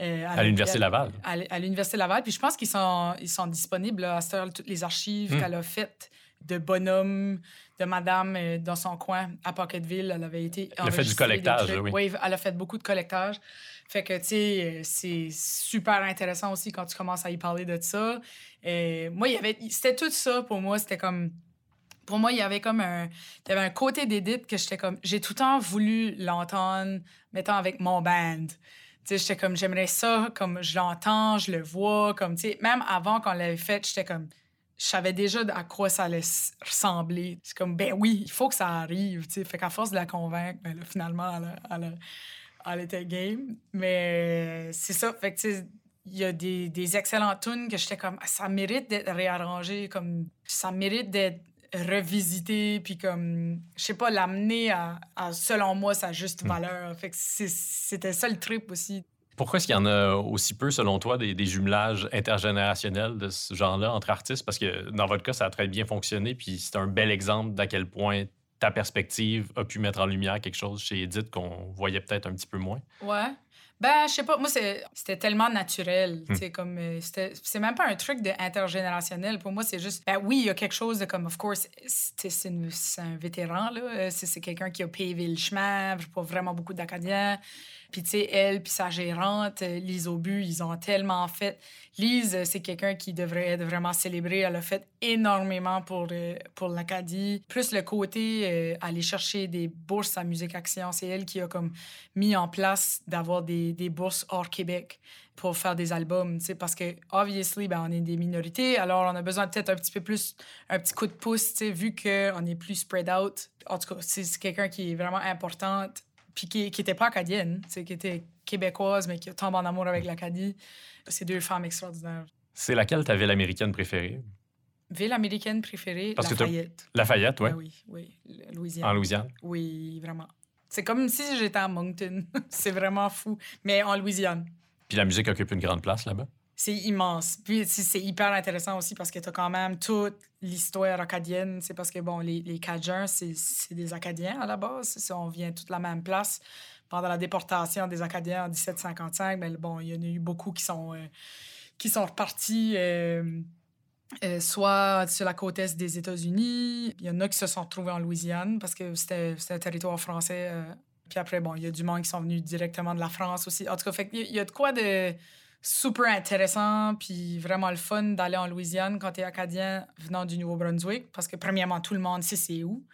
S3: euh,
S1: À l'Université Laval.
S3: À, l'Université Laval. Puis je pense qu'ils sont, ils sont disponibles là, à cette heure, toutes les archives
S1: Hmm.
S3: qu'elle a faites de bonhomme, de madame euh, dans son coin à Pocketville. Elle avait été.
S1: Elle a fait du collectage,
S3: trucs.
S1: oui.
S3: elle a fait beaucoup de collectage. Fait que, tu sais, euh, c'est super intéressant aussi quand tu commences à y parler de ça. Euh, moi, il y avait. C'était tout ça pour moi. C'était comme. Pour moi, il y avait comme un. Il y avait un côté d'Edith que j'étais comme. J'ai tout le temps voulu l'entendre, mettons, avec mon band. Tu sais, j'étais comme, j'aimerais ça, comme je l'entends, je le vois, comme, tu sais, même avant qu'on l'avait fait, j'étais comme, je savais déjà à quoi ça allait ressembler. C'est comme, ben oui, il faut que ça arrive, tu sais. Fait qu'à force de la convaincre, ben là, finalement, elle, a- elle, elle était game. Mais c'est ça, fait que, tu sais, il y a des, des excellentes tunes que j'étais comme, ça mérite d'être réarrangé, comme, ça mérite d'être revisité, puis comme, je sais pas, l'amener à, à, selon moi, sa juste valeur. Fait que c'est- c'était ça le trip aussi.
S1: Pourquoi est-ce qu'il y en a aussi peu, selon toi, des, des jumelages intergénérationnels de ce genre-là entre artistes? Parce que dans votre cas, ça a très bien fonctionné, puis c'est un bel exemple d'à quel point ta perspective a pu mettre en lumière quelque chose chez Edith qu'on voyait peut-être un petit peu moins.
S3: Ouais. Ben, je sais pas, moi, c'était tellement naturel.
S1: Hmm.
S3: comme, euh, c'est même pas un truc de intergénérationnel. Pour moi, c'est juste, ben oui, il y a quelque chose de comme, of course, c'est un vétéran, là. Euh, C'est c'est quelqu'un qui a pavé le chemin, pas vraiment beaucoup d'Acadiens. Puis, tu sais, elle, puis sa gérante, euh, Lise Aubu, ils ont tellement fait. Lise, euh, c'est quelqu'un qui devrait être vraiment célébré. Elle a fait énormément pour, euh, pour l'Acadie. Plus le côté euh, aller chercher des bourses à Musique Action, c'est elle qui a comme mis en place d'avoir des, des, bourses hors Québec pour faire des albums, tu sais, parce que, obviously, ben, on est des minorités, alors on a besoin peut-être un petit peu plus, un petit coup de pouce, tu sais, vu qu'on est plus spread out. En tout cas, c'est quelqu'un qui est vraiment importante, puis qui n'était pas acadienne, qui était québécoise, mais qui tombe en amour avec l'Acadie. C'est deux femmes extraordinaires.
S1: C'est laquelle ta ville américaine préférée?
S3: Ville américaine préférée,
S1: Parce que t'as-
S3: Lafayette.
S1: Lafayette, ouais.
S3: Ah oui, oui, Louisiane.
S1: En Louisiane?
S3: Oui, vraiment. C'est comme si j'étais à Moncton. (laughs) c'est vraiment fou. Mais en Louisiane.
S1: Puis la musique occupe une grande place là-bas?
S3: C'est immense. Puis c'est hyper intéressant aussi parce que tu as quand même toute l'histoire acadienne. C'est parce que, bon, les, les Cajuns, c'est des Acadiens à la base. On vient toute la même place. Pendant la déportation des Acadiens en 1755, mais bon, il y en a eu beaucoup qui sont, euh, qui sont repartis euh, euh, soit sur la côte est des États-Unis. Il y en a qui se sont retrouvés en Louisiane parce que c'était un territoire français. Puis après, bon, il y a du monde qui sont venus directement de la France aussi. En tout cas, il y a de quoi de super intéressant, puis vraiment le fun d'aller en Louisiane quand tu es acadien venant du Nouveau-Brunswick, parce que premièrement, tout le monde sait c'est où.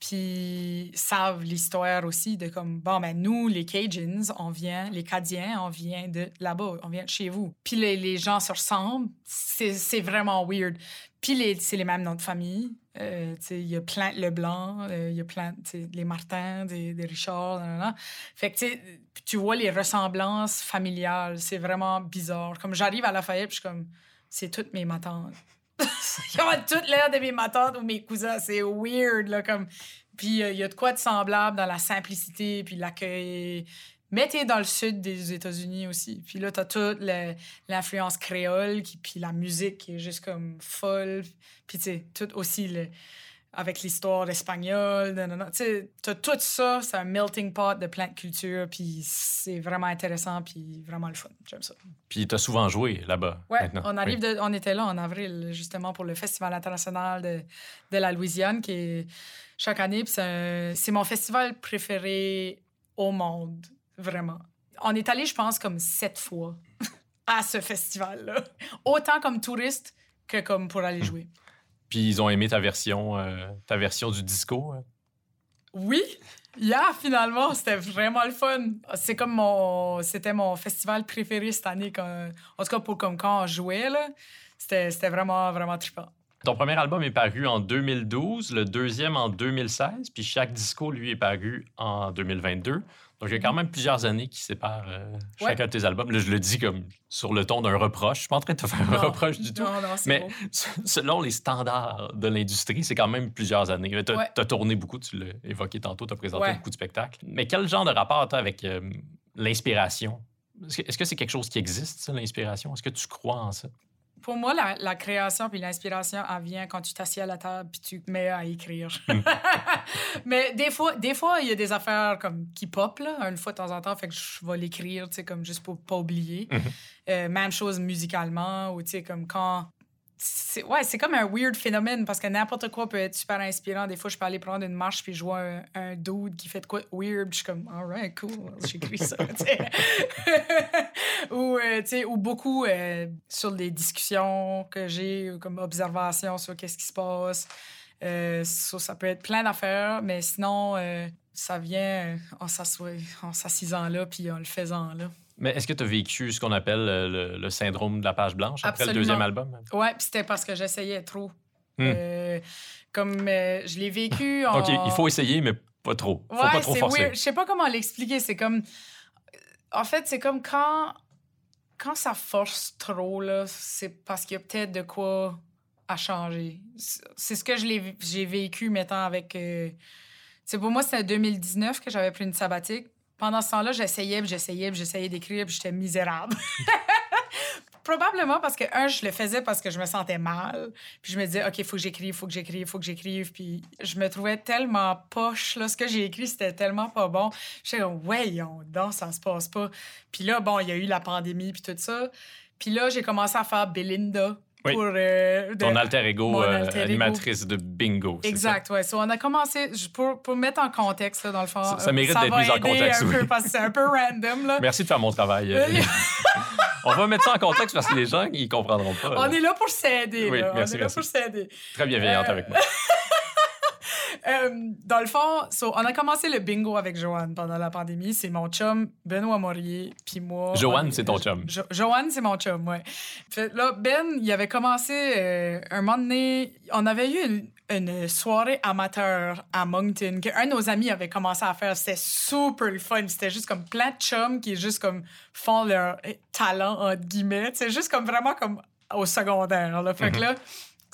S3: Puis savent l'histoire aussi de comme, bon, ben nous, les Cajuns, on vient, les Cadiens, on vient de là-bas, on vient de chez vous. Puis les, les gens se ressemblent, c'est vraiment weird. Puis c'est les mêmes noms de famille. Euh, il y a plein Leblanc, euh, il y a plein, les Martin, des, des Richard, nanana. Fait que, tu vois les ressemblances familiales. C'est vraiment bizarre. Comme j'arrive à Lafayette, je suis comme, c'est toutes mes matantes. (laughs) Ils ont toutes l'air de mes matantes ou mes cousins. C'est weird, là, comme... Puis euh, il y a de quoi de semblable dans la simplicité, puis l'accueil. Mais t'es dans le sud des États-Unis aussi. Puis là, t'as toute l'influence créole, qui, puis la musique qui est juste comme folle. Puis tu sais, tout aussi le, avec l'histoire espagnole. Tu t'as tout ça, c'est un melting pot de plein de cultures, puis c'est vraiment intéressant, puis vraiment le fun. J'aime ça.
S1: Puis t'as souvent joué là-bas.
S3: Ouais,
S1: maintenant.
S3: on arrive de, on était là en avril justement pour le Festival international de, de la Louisiane qui est chaque année. puis C'est un- c'est mon festival préféré au monde, vraiment. On est allé, je pense, comme sept fois (laughs) à ce festival-là, autant comme touriste que comme pour aller jouer.
S1: Puis ils ont aimé ta version, euh, ta version du disco. hein?
S3: Oui, yeah, finalement, c'était vraiment le fun. C'est comme mon, c'était mon festival préféré cette année. Quand, en tout cas, pour comme quand on jouait là, c'était c'était vraiment vraiment trippant.
S1: Ton premier album est paru en 2012, le deuxième en 2016, puis chaque disco, lui, est paru en 2022. Donc, il y a quand même plusieurs années qui séparent euh,
S3: Ouais.
S1: chacun de tes albums. Là, je le dis comme sur le ton d'un reproche. Je suis pas en train de te faire un reproche du tout.
S3: Non, non, c'est
S1: Mais (laughs) selon les standards de l'industrie, c'est quand même plusieurs années. Tu as,
S3: Ouais.
S1: tourné beaucoup, tu l'as évoqué tantôt, tu as présenté
S3: Ouais.
S1: beaucoup de spectacles. Mais quel genre de rapport tu as avec euh, l'inspiration? Est-ce que- c'est quelque chose qui existe, l'inspiration? Est-ce que tu crois en ça?
S3: Pour moi, la, la création puis l'inspiration, elle vient quand tu t'assieds à la table puis tu te mets à écrire.
S1: Mm. (laughs)
S3: Mais des fois, des fois, il y a des affaires comme qui pop, là, une fois de temps en temps, fait que je vais l'écrire, tu sais, comme juste pour pas oublier.
S1: Mhm.
S3: Euh, même chose musicalement, ou tu sais, comme quand... c'est- Ouais, c'est comme un weird phénomène parce que n'importe quoi peut être super inspirant. Des fois, je peux aller prendre une marche puis je vois un, un dude qui fait de quoi weird. Je suis comme, alright, cool, j'écris ça. (laughs) ou, euh, ou beaucoup euh, sur des discussions que j'ai, comme observation sur qu'est-ce qui se passe. Euh, ça, ça peut être plein d'affaires, mais sinon, euh, ça vient en s'assisant là puis en le faisant là.
S1: Mais est-ce que tu as vécu ce qu'on appelle le, le syndrome de la page blanche après
S3: Absolument.
S1: le deuxième album?
S3: Ouais, puis c'était parce que j'essayais trop.
S1: Hmm.
S3: Euh, comme euh, je l'ai vécu (laughs) en...
S1: OK, il faut essayer, mais pas trop. Faut
S3: Ouais,
S1: pas trop forcer.
S3: weird. Je sais pas comment l'expliquer. C'est comme. En fait, c'est comme quand. Quand ça force trop, là, c'est parce qu'il y a peut-être de quoi à changer. C'est ce que j'ai vécu, mettons, avec. euh, C'est pour moi, c'était en 2019 que j'avais pris une sabbatique. Pendant ce temps-là, j'essayais, j'essayais, j'essayais d'écrire, puis j'étais misérable. (laughs) Probablement parce que, un, je le faisais parce que je me sentais mal. Puis je me disais, OK, il faut que j'écrive, il faut que j'écrive, il faut que j'écrive. Puis je me trouvais tellement poche. Là, ce que j'ai écrit, c'était tellement pas bon. J'étais comme, ouais, on danse, ça se passe pas. Puis là, bon, il y a eu la pandémie, puis tout ça. Puis là, j'ai commencé à faire Belinda.
S1: Oui.
S3: Pour, euh, de-
S1: Ton alter ego,
S3: Mon
S1: euh,
S3: alter ego.
S1: animatrice de bingo.
S3: Exact, ouais. So, on a commencé, pour, pour mettre en contexte, là, dans le fond.
S1: Ça- ça
S3: euh,
S1: mérite d'être mis en contexte,
S3: un
S1: oui.
S3: peu, parce que c'est un peu random, là.
S1: Merci de faire mon travail.
S3: Oui.
S1: On va mettre ça en contexte parce que les gens, ils comprendront pas.
S3: On est là pour s'aider,
S1: Oui, merci,
S3: on est là
S1: merci.
S3: pour s'aider.
S1: Très bienveillante
S3: Euh,
S1: avec moi. (laughs)
S3: Euh, dans le fond, so, on a commencé le bingo avec Joanne pendant la pandémie. C'est mon chum, Benoît Maurier, puis moi.
S1: Joanne, c'est ton chum.
S3: Jo- Joanne, c'est mon chum, ouais. Fait, là, Ben, il avait commencé euh, un moment donné. On avait eu une, une soirée amateur à Moncton qu'un de nos amis avait commencé à faire. C'était super le fun. C'était juste comme plein de chums qui juste comme font leur eh, talent, entre guillemets. C'est juste comme vraiment comme au secondaire. Là. Fait que là,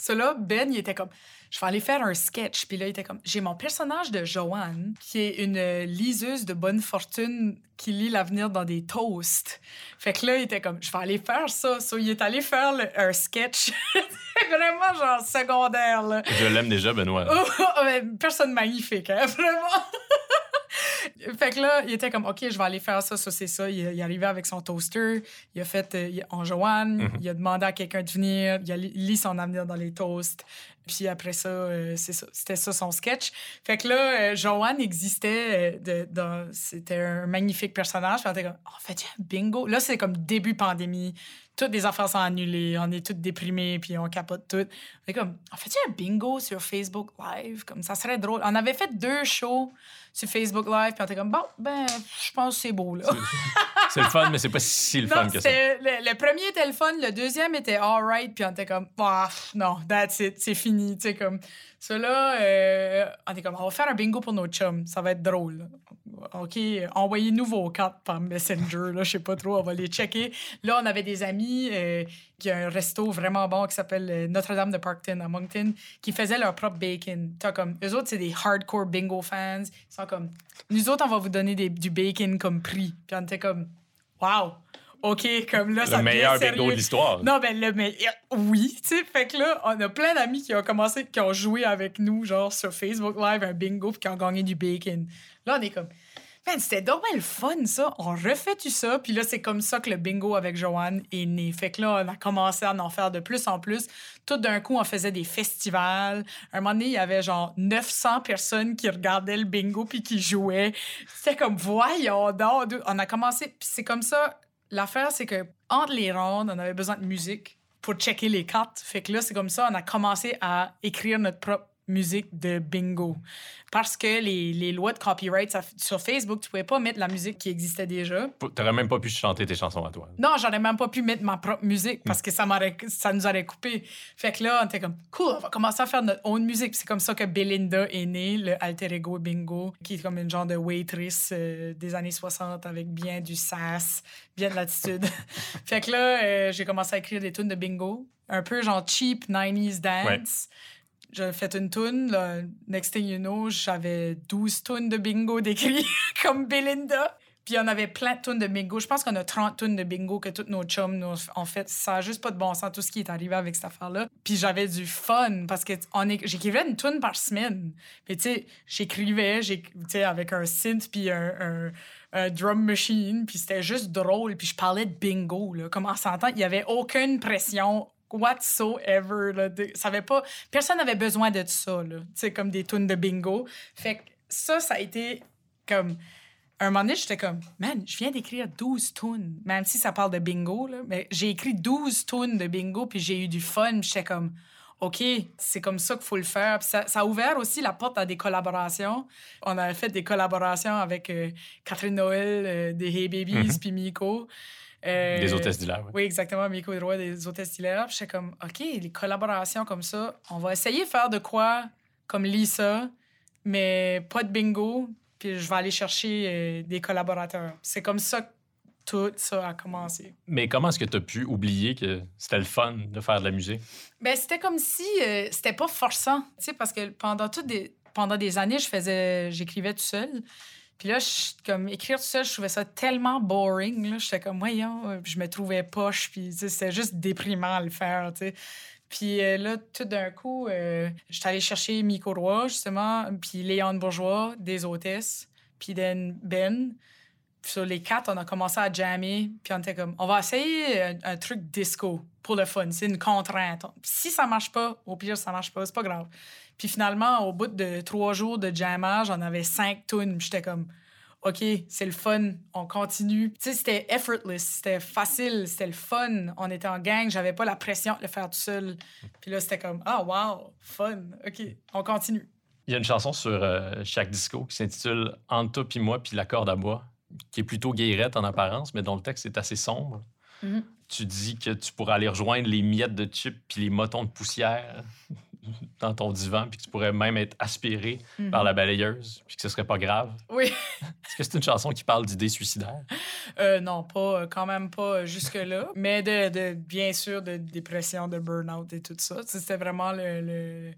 S3: cela, Ben, il était comme, je vais aller faire un sketch. Puis là, il était comme, j'ai mon personnage de Joanne, qui est une euh, liseuse de bonne fortune qui lit l'avenir dans des toasts. Fait que là, il était comme, je vais aller faire ça. So, il est allé faire le- un sketch. (laughs) vraiment genre secondaire, là.
S1: Je l'aime déjà, Benoît. (laughs)
S3: Oh, ouais, personne magnifique, hein, vraiment. (laughs) fait que là, il était comme, OK, je vais aller faire ça, ça, c'est ça. Il, il est arrivé avec son toaster, il a fait euh, il- en Joanne, il a demandé à quelqu'un de venir, il a li- lit son avenir dans les toasts. Puis après ça, euh, ça, c'était ça son sketch. Fait que là, euh, Joanne existait, euh, dans- c'était un magnifique personnage. Puis on était comme, on fait un bingo. Là, c'est comme début pandémie. Toutes les affaires sont annulées, on est toutes déprimés, puis on capote tout. On est comme, on fait un bingo sur Facebook Live? Comme ça serait drôle. On avait fait deux shows sur Facebook Live, puis on était comme, bon, ben, je pense que c'est beau, là.
S1: C'est le fun, mais c'est pas si le
S3: Non,
S1: fun que ça.
S3: le premier était le fun, le deuxième était alright, puis on était comme, ah, non, that's it, c'est fini, tu sais, comme. Cela, euh, on était comme, on va faire un bingo pour nos chums, ça va être drôle. OK, envoyez-nous vos cartes par Messenger, là, je sais pas trop, on va les checker. Là, on avait des amis euh, qui a un resto vraiment bon qui s'appelle euh, Notre-Dame de Parkton à Moncton, qui faisaient leur propre bacon. T'as comme, eux autres, c'est des hardcore bingo fans. Ils sont comme, nous autres, on va vous donner du bacon comme prix. Puis on était comme, wow, OK, comme là, ça
S1: Le meilleur bingo de l'histoire.
S3: Non, ben le meilleur, oui, tu sais. Fait que là, on a plein d'amis qui ont commencé, qui ont joué avec nous, genre sur Facebook Live, un bingo, puis qui ont gagné du bacon. Là, on est comme, man, c'était le fun, ça. On refait tout ça? Puis là, c'est comme ça que le bingo avec Joanne est né. Fait que là, on a commencé à en faire de plus en plus. Tout d'un coup, on faisait des festivals. Un moment donné, il y avait genre 900 personnes qui regardaient le bingo puis qui jouaient. C'était comme, voyons donc. On a commencé, puis c'est comme ça. L'affaire, c'est que entre les rondes, on avait besoin de musique pour checker les cartes. Fait que là, c'est comme ça, on a commencé à écrire notre propre musique de bingo. Parce que les, les lois de copyright ça- sur Facebook, tu pouvais pas mettre la musique qui existait déjà.
S1: T'aurais même pas pu chanter tes chansons à toi.
S3: Non, j'aurais même pas pu mettre ma propre musique parce que ça, m'aurait, ça nous aurait coupé. Fait que là, on était comme, cool, on va commencer à faire notre own musique. C'est comme ça que Belinda est née, le alter ego bingo, qui est comme une genre de waitress euh, des années 60 avec bien du sass, bien de l'attitude. (laughs) fait que là, euh, j'ai commencé à écrire des tunes de bingo, un peu genre cheap 90s dance.
S1: Ouais.
S3: J'ai fait une tune, next thing you know, j'avais 12 tunes de bingo décrits (laughs) comme Belinda. Puis on avait plein de tunes de bingo. Je pense qu'on a 30 tunes de bingo que tous nos chums nous ont fait. Ça a juste pas de bon sens, tout ce qui est arrivé avec cette affaire-là. Puis j'avais du fun parce que j'écrivais une tune par semaine. Puis tu sais, j'écrivais avec un synth puis un, drum machine. Puis c'était juste drôle. Puis je parlais de bingo. Là. Comme on s'entend, il y avait aucune pression whatsoever. Là, de- ça avait pas, personne n'avait besoin de ça, là, comme des tunes de bingo. Fait que ça, ça a été comme... Un moment donné, j'étais comme, man, je viens d'écrire 12 tunes, même si ça parle de bingo, là, mais j'ai écrit 12 tunes de bingo, puis j'ai eu du fun. J'étais comme, OK, c'est comme ça qu'il faut le faire. Puis ça, ça a ouvert aussi la porte à des collaborations. On avait fait des collaborations avec euh, Catherine Noël, euh, des Hey Babies, puis Miko. Euh,
S1: Des hôtesses d'hilaire. ouais.
S3: oui, exactement, Miko et Droit des hôtesses hilaires. Puis j'étais comme, OK, les collaborations comme ça, on va essayer de faire de quoi comme Lisa, mais pas de bingo, puis je vais aller chercher euh, des collaborateurs. C'est comme ça que tout ça a commencé.
S1: Mais comment est-ce que tu as pu oublier que c'était le fun de faire de la musique?
S3: Ben, c'était comme si euh, c'était pas forçant, tu sais, parce que pendant, toutes des, pendant des années, je faisais, j'écrivais tout seul. Puis là, comme écrire tout seul, je trouvais ça tellement boring. J'étais comme, voyons, euh, je me trouvais poche, puis c'était juste déprimant à le faire. Puis euh, là, tout d'un coup, euh, j'étais allée chercher Miko Roy, justement, puis Léon Bourgeois, des hôtesses, puis Ben. ben. Puis sur les quatre, on a commencé à jammer, puis on était comme, on va essayer un, un truc disco pour le fun. C'est une contrainte. Puis si ça marche pas, au pire, ça marche pas, c'est pas grave. Puis finalement, au bout de trois jours de jammage, on avait cinq tunes. Puis j'étais comme, OK, c'est le fun, on continue. Tu sais, c'était effortless, c'était facile, c'était le fun. On était en gang, j'avais pas la pression de le faire tout seul. Puis là, c'était comme, ah, wow, fun, OK, on continue.
S4: Il y a une chanson sur euh, chaque disco qui s'intitule Entre toi puis moi puis la corde à bois, qui est plutôt guérette en apparence, mais dont le texte est assez sombre.
S3: Mhm.
S4: Tu dis que tu pourrais aller rejoindre les miettes de chips puis les motons de poussière (laughs) dans ton divan, puis que tu pourrais même être aspiré
S3: Mhm.
S4: par la balayeuse, puis que ce serait pas grave?
S3: Oui. (laughs)
S4: Est-ce que c'est une chanson qui parle d'idées suicidaires?
S3: Euh, non, pas, euh, quand même pas euh, jusque-là. (laughs) Mais de, de, bien sûr, de dépression, de burn-out et tout ça. C'était vraiment le. le...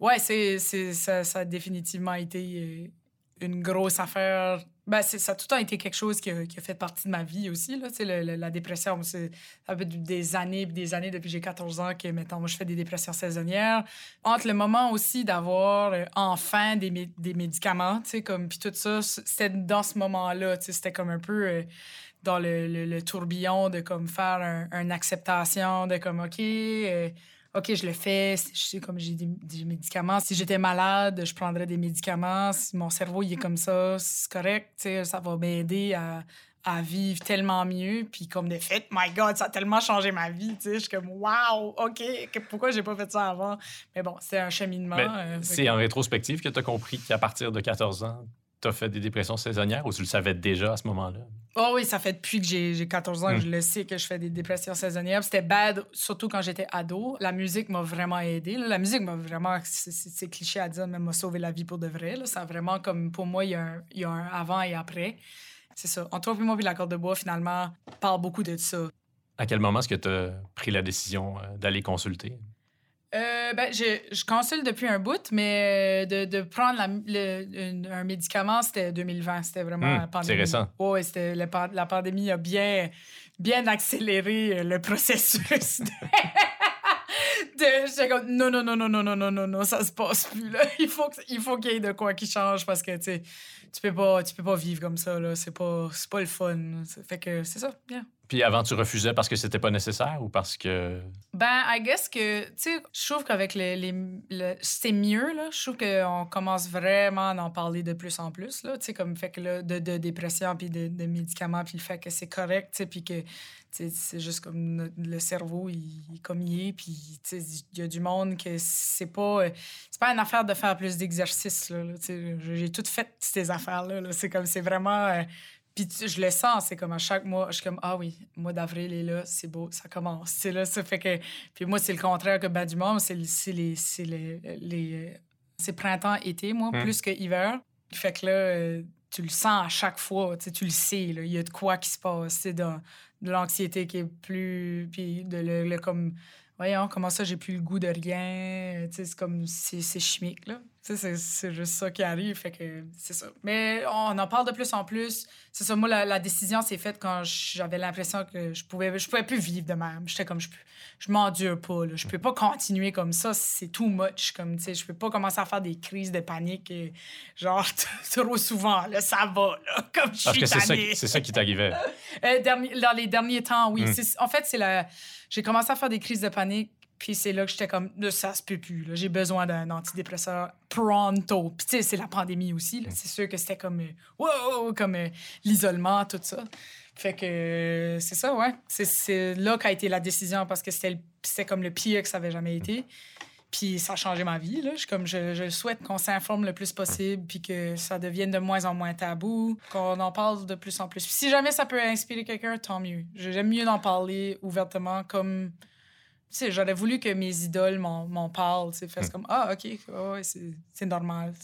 S3: Ouais, c'est, ça, ça a définitivement été une grosse affaire. Ben, ça a tout le temps été quelque chose qui a, fait partie de ma vie aussi. Là, la dépression, c'est, ça fait des années des années depuis que j'ai 14 ans que, mettons, moi, je fais des dépressions saisonnières. Entre le moment aussi d'avoir euh, enfin des, des médicaments, puis tout ça, c'était dans ce moment-là, c'était comme un peu euh, dans le, tourbillon de comme faire un- une acceptation de comme, OK, euh, OK, je le fais, je sais comme j'ai des, des médicaments. Si j'étais malade, je prendrais des médicaments. Si mon cerveau, il est comme ça, c'est correct, ça va m'aider à, à vivre tellement mieux. Puis comme de fait, my God, ça a tellement changé ma vie. Je suis comme, wow, OK, pourquoi j'ai pas fait ça avant? Mais bon, c'est un cheminement. Euh,
S4: c'est
S3: que-
S4: en rétrospective que tu as compris qu'à partir de 14 ans, tu as fait des dépressions saisonnières ou tu le savais déjà à ce moment-là?
S3: Oh oui, ça fait depuis que j'ai j'ai 14 ans
S4: Mm.
S3: que je le sais que je fais des dépressions saisonnières. C'était bad, surtout quand j'étais ado. La musique m'a vraiment aidé. La musique m'a vraiment, c'est- cliché à dire, mais m'a sauvé la vie pour de vrai. là. Ça a vraiment comme, pour moi, il y, a un, il y a un avant et après. C'est ça. Entre et moi, puis la corde de bois, finalement, parle beaucoup de ça.
S4: À quel moment est-ce que tu as pris la décision euh, d'aller consulter?
S3: Euh, ben, je, je consulte depuis un bout, mais euh, de, de prendre la- le- un médicament, c'était 2020. C'était vraiment
S4: Hmm,
S3: la
S4: c'est
S3: pandémie.
S4: récent.
S3: Oui, c'était la, pan- la pandémie a bien, bien accéléré euh, le (laughs) processus. De... J'étais comme, non, non, non, non, non, non, non, non, non, ça se passe plus. Là. (laughs) Il faut que- il faut qu'il y ait de quoi qui change parce que, tu peux pas, tu peux pas vivre comme ça. là. C'est pas, c'est pas le fun. Fait que c'est ça, bien.
S4: Puis avant, tu refusais parce que c'était pas nécessaire ou parce que.
S3: Ben, I guess que, tu sais, je trouve qu'avec les, les, le- c'est mieux, là. Je trouve qu'on commence vraiment à en parler de plus en plus, là. Tu sais, comme fait que, là, de, de dépression, puis de, de médicaments, puis le fait que c'est correct, tu sais, puis que, tu sais, c'est juste comme le cerveau, il, est comme il est, puis, tu sais, il y a du monde que c'est pas... euh, C'est pas une affaire de faire plus d'exercice, là, tu sais. J'ai tout fait, ces affaires-là, là. C'est comme, c'est vraiment... euh, puis je le sens, c'est comme à chaque mois, je suis comme, ah oui, mois d'avril est là, c'est beau, ça commence. C'est là, ça fait que. Puis moi, c'est le contraire que ben du monde, c'est le- c'est les. C'est les, les- c'est printemps-été, moi,
S4: Hmm.
S3: plus que hiver. Fait que là, euh, tu le sens à chaque fois, tu le sais, là, il y a de quoi qui se passe, c'est dans de l'anxiété qui est plus. Puis de le, le comme. Voyons, comment ça, j'ai plus le goût de rien. C'est comme. C'est c'est chimique, là. C'est- c'est juste ça qui arrive. Fait que c'est ça. Mais on en parle de plus en plus. C'est ça, moi, la, la décision s'est faite quand j'avais l'impression que je pouvais, je pouvais plus vivre de même. J'étais comme, je, peux- je m'endure pas, là. Je peux pas continuer comme ça. C'est too much. Comme, tu sais, je peux pas commencer à faire des crises de panique, et, genre, (laughs) trop souvent, là. Ça va, là. (laughs) Comme je
S4: Parce
S3: suis
S4: que c'est ça, ça qui t'arrivait.
S3: Euh, dans les derniers temps, oui.
S4: Mm.
S3: C'est- En fait, c'est la... j'ai commencé à faire des crises de panique, puis c'est là que j'étais comme, ça se peut plus. J'ai besoin d'un antidépresseur pronto. Puis tu sais, c'est la pandémie aussi. là. C'est sûr que c'était comme, euh, wow, comme euh, l'isolement, tout ça. Fait que euh, c'est ça, ouais. C'est- là qu'a été la décision parce que c'était comme le pire que ça avait jamais été. Puis ça a changé ma vie. Là. Je, suis comme, je, je souhaite qu'on s'informe le plus possible, puis que ça devienne de moins en moins tabou, qu'on en parle de plus en plus. Puis si jamais ça peut inspirer quelqu'un, tant mieux. J'aime mieux d'en parler ouvertement, comme. J'aurais voulu que mes idoles m'en parlent, tu fassent comme Ah, OK, c'est normal.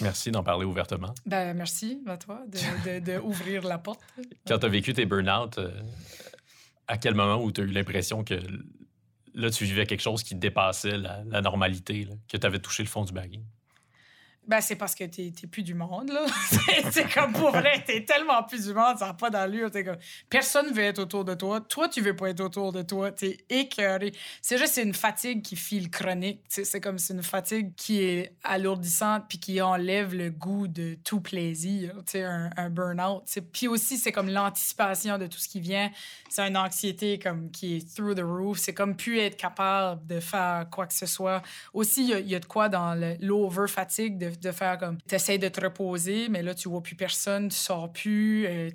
S4: Merci d'en parler ouvertement.
S3: Ben, merci à toi de, de, de (laughs) ouvrir la porte.
S4: Quand tu as vécu tes burn-out, euh, à quel moment où tu as eu l'impression que là, tu vivais quelque chose qui dépassait la, la normalité, là, que tu avais touché le fond du baril?
S3: Ben, c'est parce que t'es t'es plus du monde, là. (laughs) C'est- comme pour vrai, t'es tellement plus du monde, ça n'a pas d'allure. T'es comme... Personne veut être autour de toi. Toi, tu veux pas être autour de toi. T'es écœuré. C'est juste une fatigue qui file chronique. tu sais. C'est comme c'est une fatigue qui est alourdissante puis qui enlève le goût de tout plaisir. Un, un burn-out. Puis aussi, c'est comme l'anticipation de tout ce qui vient. C'est une anxiété comme qui est through the roof. C'est comme plus être capable de faire quoi que ce soit. Aussi, il y y, a de quoi dans le- l'over-fatigue de, de faire comme. Tu essaies de te reposer, mais là, tu vois plus personne, tu sors plus. Euh.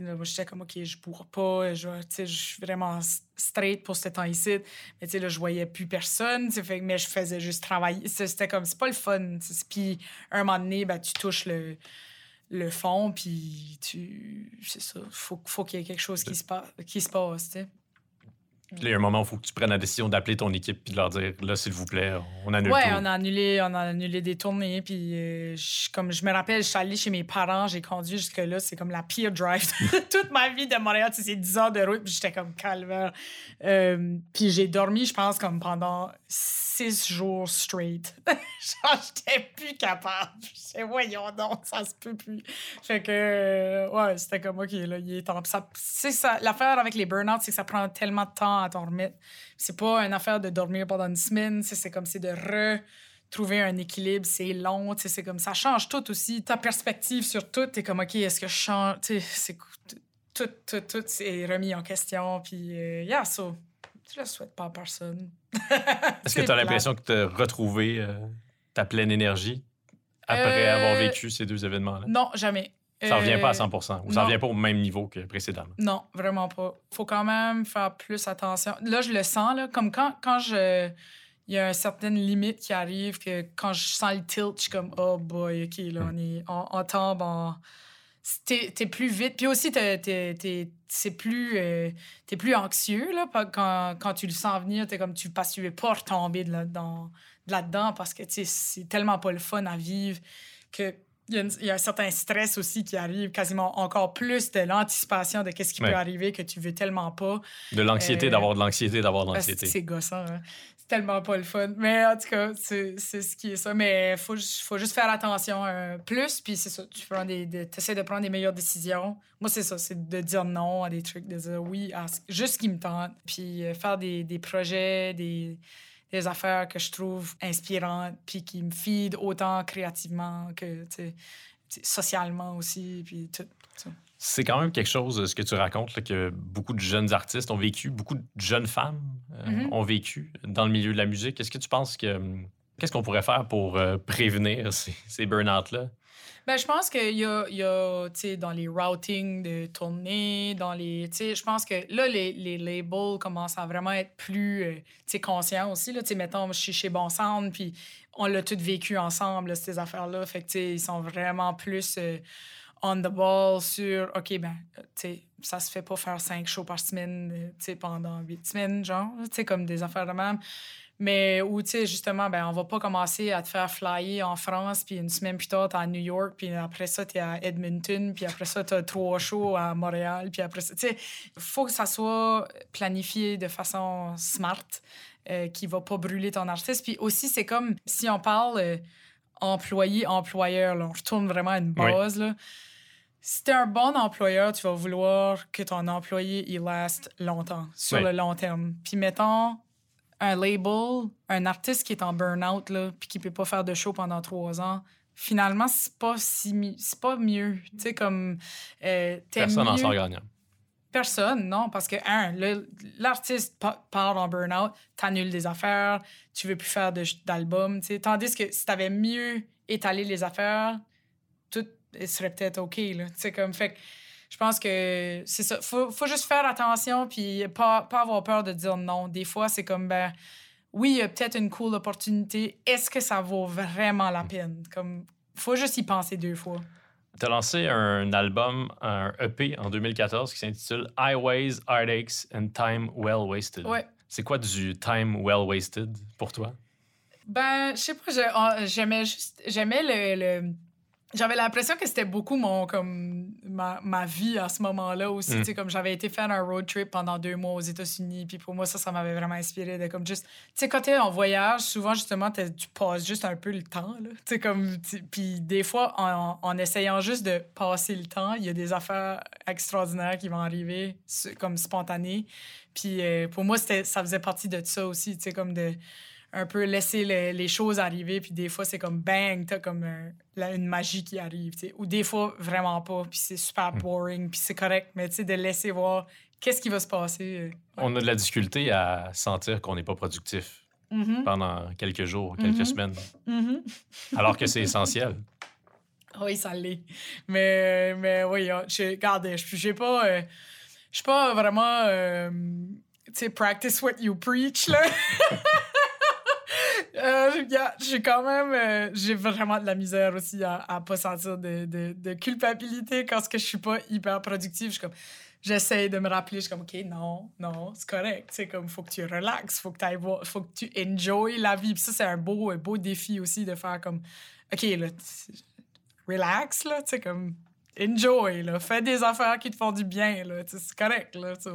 S3: Moi, j'étais comme, OK, je pourrais pas. Je, tu sais, je suis vraiment straight pour ce temps ici. Mais tu sais, là, je voyais plus personne. tu sais, Fait, mais je faisais juste travailler. C'était comme, c'est pas le fun. Puis, un moment donné, ben, tu touches le le fond, puis tu... C'est ça. Faut, faut qu'il y ait quelque chose qui se, pa- qui se passe, tu sais.
S4: Puis là, il y a un moment où il faut que tu prennes la décision d'appeler ton équipe puis de leur dire là, s'il vous plaît, on annule
S3: Ouais,
S4: tout.
S3: on a annulé, on a annulé des tournées, puis euh, je- comme je me rappelle, je suis allée chez mes parents, j'ai conduit jusque-là, c'est comme la pire drive (laughs) de toute ma vie de Montréal, tu sais, c'est 10 heures de route, puis j'étais comme calvaire. Euh, puis j'ai dormi, je pense, comme pendant six jours straight. (laughs) Genre, j'étais plus capable. Je sais, voyons donc, ça se peut plus. Fait que, euh, ouais, c'était comme, OK, là, il est temps. Puis ça- C'est ça, l'affaire avec les burn-out, c'est que ça prend tellement de temps à t'en remettre. C'est pas une affaire de dormir pendant une semaine, tu c'est comme, c'est de retrouver un équilibre, c'est long, tu c'est comme, ça change tout aussi. Ta perspective sur tout, t'es comme, OK, est-ce que je change, tu c'est tout, tout, tout, c'est remis en question, puis, euh, yeah, so, je le souhaite pas à personne. (laughs)
S4: Est-ce que tu as l'impression que tu as retrouvé euh, ta pleine énergie après
S3: Euh,
S4: avoir vécu ces deux événements-là?
S3: Non, jamais.
S4: Ça revient pas à
S3: Euh,
S4: 100 ou ça
S3: non.
S4: revient pas au même niveau que précédemment?
S3: Non, vraiment pas. Faut quand même faire plus attention. Là, je le sens, là, comme quand, quand je. Il y a une certaine limite qui arrive que quand je sens le tilt, je suis comme, oh boy, OK, là, on, est, on, on tombe en. T'es plus vite. Puis aussi, t'es- c'est plus, euh, plus anxieux là, quand, quand tu le sens venir. T'es comme, tu, que tu veux pas retomber de là-dedans, de là-dedans parce que c'est tellement pas le fun à vivre que il y, a une- il y a un certain stress aussi qui arrive, quasiment encore plus de l'anticipation de qu'est-ce qui
S4: Ouais.
S3: peut arriver que tu veux tellement pas.
S4: De l'anxiété,
S3: Euh,
S4: d'avoir de l'anxiété, d'avoir de l'anxiété.
S3: C'est gossant, hein. C'est tellement pas le fun. Mais en tout cas, c'est ce qui est ça. Mais faut, ju- faut juste faire attention euh, plus. Puis c'est ça, tu prends des, des- essaies de prendre des meilleures décisions. Moi, c'est ça, c'est de dire non à des trucs, de dire oui à ce- juste ce qui me tente. Puis euh, faire des, des projets, des, des affaires que je trouve inspirantes, puis qui me feed autant créativement que, tu sais, tu sais, socialement aussi, puis tout.
S4: C'est quand même quelque chose, ce que tu racontes, là, que beaucoup de jeunes artistes ont vécu, beaucoup de jeunes femmes euh,
S3: Mhm.
S4: ont vécu dans le milieu de la musique. Est-ce que tu penses que. Qu'est-ce qu'on pourrait faire pour euh, prévenir ces, ces burn-out-là?
S3: Ben, je pense qu'il y a, y a dans les routings de tournées, dans les. Je pense que là, les, les labels commencent à vraiment être plus euh, conscients aussi. Là, mettons, je suis chez Bon Sound, puis on l'a tout vécu ensemble, ces affaires-là. Fait que, ils sont vraiment plus euh, on the ball sur, OK, ben, euh, tu ça se fait pas faire cinq shows par semaine, euh, pendant huit semaines, genre, comme des affaires de même. Mais où, tu sais, justement, ben, on va pas commencer à te faire flyer en France, puis une semaine plus tard, t'es à New York, puis après ça, t'es à Edmonton, puis après ça, t'as trois shows à Montréal, puis après ça, tu sais, faut que ça soit planifié de façon smart, euh, qui va pas brûler ton artiste. Puis aussi, c'est comme, si on parle euh, employé-employeur, là, on retourne vraiment à une
S4: Oui.
S3: base, là. Si t'es un bon employeur, tu vas vouloir que ton employé, il reste longtemps, sur
S4: Oui.
S3: le long terme. Puis mettons, un label, un artiste qui est en burn-out, puis qui peut pas faire de show pendant trois ans, finalement, c'est pas si c'est pas mieux. Tu sais, comme... euh,
S4: Personne n'en sort gagnant.
S3: Personne, non, parce que, un, l'artiste pa- part en burn-out, t'annules des affaires, tu veux plus faire de- d'albums, tu sais. Tandis que si t'avais mieux étalé les affaires, tout serait peut-être OK, là. Tu sais, comme, fait je pense que c'est ça. Faut, faut juste faire attention, puis pas, pas avoir peur de dire non. Des fois, c'est comme, ben, oui, il y a peut-être une cool opportunité. Est-ce que ça vaut vraiment la peine? Comme, faut juste y penser deux fois.
S4: Tu as lancé un album, un EP en 2014 qui s'intitule Highways, Heartaches and Time Well Wasted.
S3: Ouais.
S4: C'est quoi du time well wasted pour toi?
S3: Ben, je sais pas, j'aimais juste, j'aimais le, le- j'avais l'impression que c'était beaucoup mon, comme, ma, ma vie à ce moment-là aussi,
S4: Mm.
S3: tu sais, comme j'avais été faire un road trip pendant deux mois aux États-Unis, puis pour moi, ça, ça m'avait vraiment inspiré de comme juste, tu sais, quand t'es en voyage, souvent, justement, tu passes juste un peu le temps, là, tu sais, comme, puis des fois, en, en essayant juste de passer le temps, il y a des affaires extraordinaires qui vont arriver, comme spontanées, puis euh, pour moi, c'était, ça faisait partie de ça aussi, tu sais, comme de un peu laisser le- les choses arriver, puis des fois, c'est comme bang, t'as comme un- la- une magie qui arrive, tu sais. Ou des fois, vraiment pas, puis c'est super boring, puis c'est correct, mais tu sais, de laisser voir qu'est-ce qui va se passer. euh,
S4: On a de la difficulté à sentir qu'on n'est pas productif
S3: Mhm,
S1: pendant quelques jours, quelques
S3: Mhm.
S1: semaines,
S3: mhm.
S1: alors que c'est essentiel. (laughs)
S3: Oui, ça l'est. Mais, mais oui, hein, j'ai- regarde, je j'ai pas. euh, je suis pas vraiment. euh, tu sais, practice what you preach, là. (laughs) Euh, j'ai quand même. euh, j'ai vraiment de la misère aussi à, à pas sentir de, de, de culpabilité quand je suis pas hyper productive. Je comme. J'essaie de me rappeler, je suis comme, OK, non, non, c'est correct. C'est comme, faut que tu relaxes, faut que, t'ailles voir, faut que tu enjoy la vie. Puis ça, c'est un beau, beau défi aussi de faire comme, OK, là, relax, là, tu comme, enjoy, là, fais des affaires qui te font du bien, là, tu c'est correct, là, tu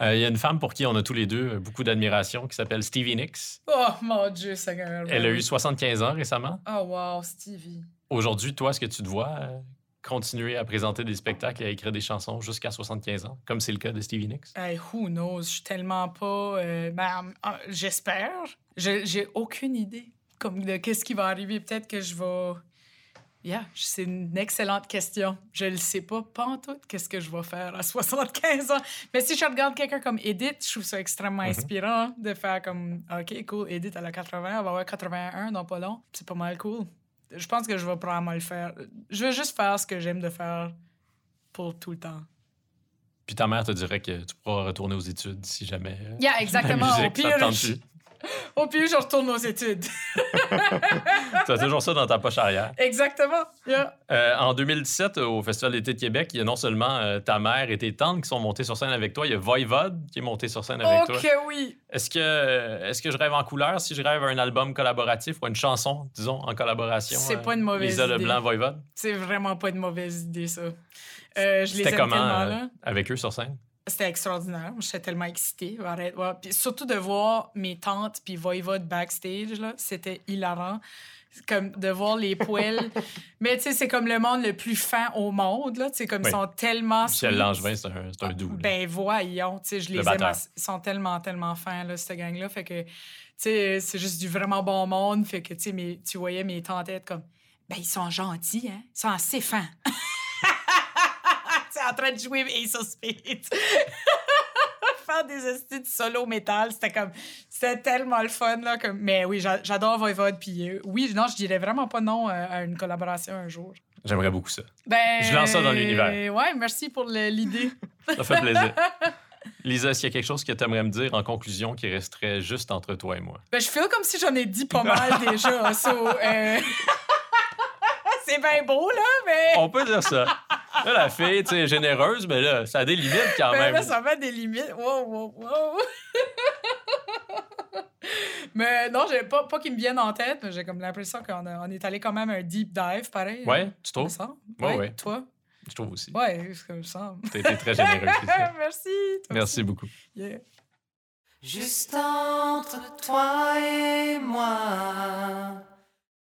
S1: Euh, Il y a une femme pour qui on a tous les deux euh, beaucoup d'admiration qui s'appelle Stevie Nicks.
S3: Oh, mon Dieu, Seigneur.
S1: Elle a eu 75 ans récemment.
S3: Oh, wow, Stevie.
S1: Aujourd'hui, toi, est-ce que tu te vois euh, continuer à présenter des spectacles et à écrire des chansons jusqu'à 75 ans, comme c'est le cas de Stevie Nicks?
S3: Hey, who knows? Je suis tellement pas. euh, ben, J'espère. Je- J'ai aucune idée comme de qu'est-ce qui va arriver. Peut-être que je vais. Yeah, c'est une excellente question. Je ne sais pas, pas en tout, qu'est-ce que je vais faire à (laughs) 75 ans. Mais si je regarde quelqu'un comme Edith, je trouve ça extrêmement
S1: Mhm.
S3: inspirant de faire comme OK, cool, Edith, elle a 80, elle va avoir 81 dans pas long. C'est pas mal cool. Je pense que je vais probablement le faire. Je veux juste faire ce que j'aime de faire pour tout le temps.
S1: Puis ta mère te dirait que tu pourras retourner aux études si jamais. euh,
S3: Yeah, exactement. Au pire, je-. Au pire, je retourne aux études. (laughs)
S1: Tu as toujours ça dans ta poche arrière.
S3: Exactement. Yeah.
S1: Euh, en 2017, au Festival d'été de Québec, il y a non seulement euh, ta mère et tes tantes qui sont montées sur scène avec toi, il y a Voivode qui est monté sur scène avec
S3: Ok,
S1: toi.
S3: oui.
S1: Est-ce que, euh, est-ce que je rêve en couleur si je rêve un album collaboratif ou une chanson, disons, en collaboration?
S3: C'est
S1: euh,
S3: pas une mauvaise
S1: Lisa
S3: idée.
S1: Leblanc, Voivode?
S3: C'est vraiment pas une mauvaise idée, ça. Euh, je les
S1: C'était
S3: aime
S1: comment
S3: tellement, là.
S1: avec eux sur scène?
S3: C'était extraordinaire. J'étais tellement excitée. Arrête, ouais. Puis surtout de voir mes tantes puis Voivode backstage, là, c'était hilarant. C'est Comme de voir les poils. (laughs) Mais tu sais, c'est comme le monde le plus fin au monde, là. Comme
S1: Oui.
S3: ils sont tellement...
S1: Michel. Langevin, c'est un, c'est un doux. là.
S3: Ben voyons, tu sais, je
S1: Le
S3: les aime. Ils sont tellement, tellement fins, là, cette gang-là. Fait que, tu sais, c'est juste du vraiment bon monde. Fait que, tu sais, tu voyais mes tantes être comme, ben ils sont gentils, hein? Ils sont assez fins. (laughs) en train de jouer Ace of Spades. (laughs) Faire des estis de solo métal, c'était comme, c'était tellement le fun, là. Comme... Mais oui, j'a- j'adore Voivode. Puis euh, oui, non, je dirais vraiment pas non euh, à une collaboration un jour.
S1: J'aimerais beaucoup ça.
S3: Ben,
S1: Je lance ça dans l'univers.
S3: Ouais, merci pour l'idée. (laughs)
S1: Ça fait plaisir. (laughs) Lisa, est-ce qu'il y a quelque chose que tu aimerais me dire en conclusion qui resterait juste entre toi et moi?
S3: Ben, je feel comme si j'en ai dit pas mal déjà. so, euh, c'est bien beau, là, mais.
S1: On peut dire ça. Là, la fille, tu sais, généreuse, mais là, ça a des limites quand
S3: Ben,
S1: même.
S3: là, ça met des limites. Wow, wow, wow. (laughs) mais non, j'ai pas, pas qu'ils me viennent en tête, mais j'ai comme l'impression qu'on a- on est allé quand même un deep dive, pareil.
S1: Ouais, tu trouves?
S3: semble.
S1: Ouais, ouais.
S3: Toi?
S1: Je trouve aussi.
S3: Ouais, ça me semble.
S1: Tu as été très généreuse. Lisa. (laughs)
S3: Merci. toi
S1: Merci
S3: aussi.
S1: beaucoup.
S3: Yeah.
S2: Juste entre toi et moi.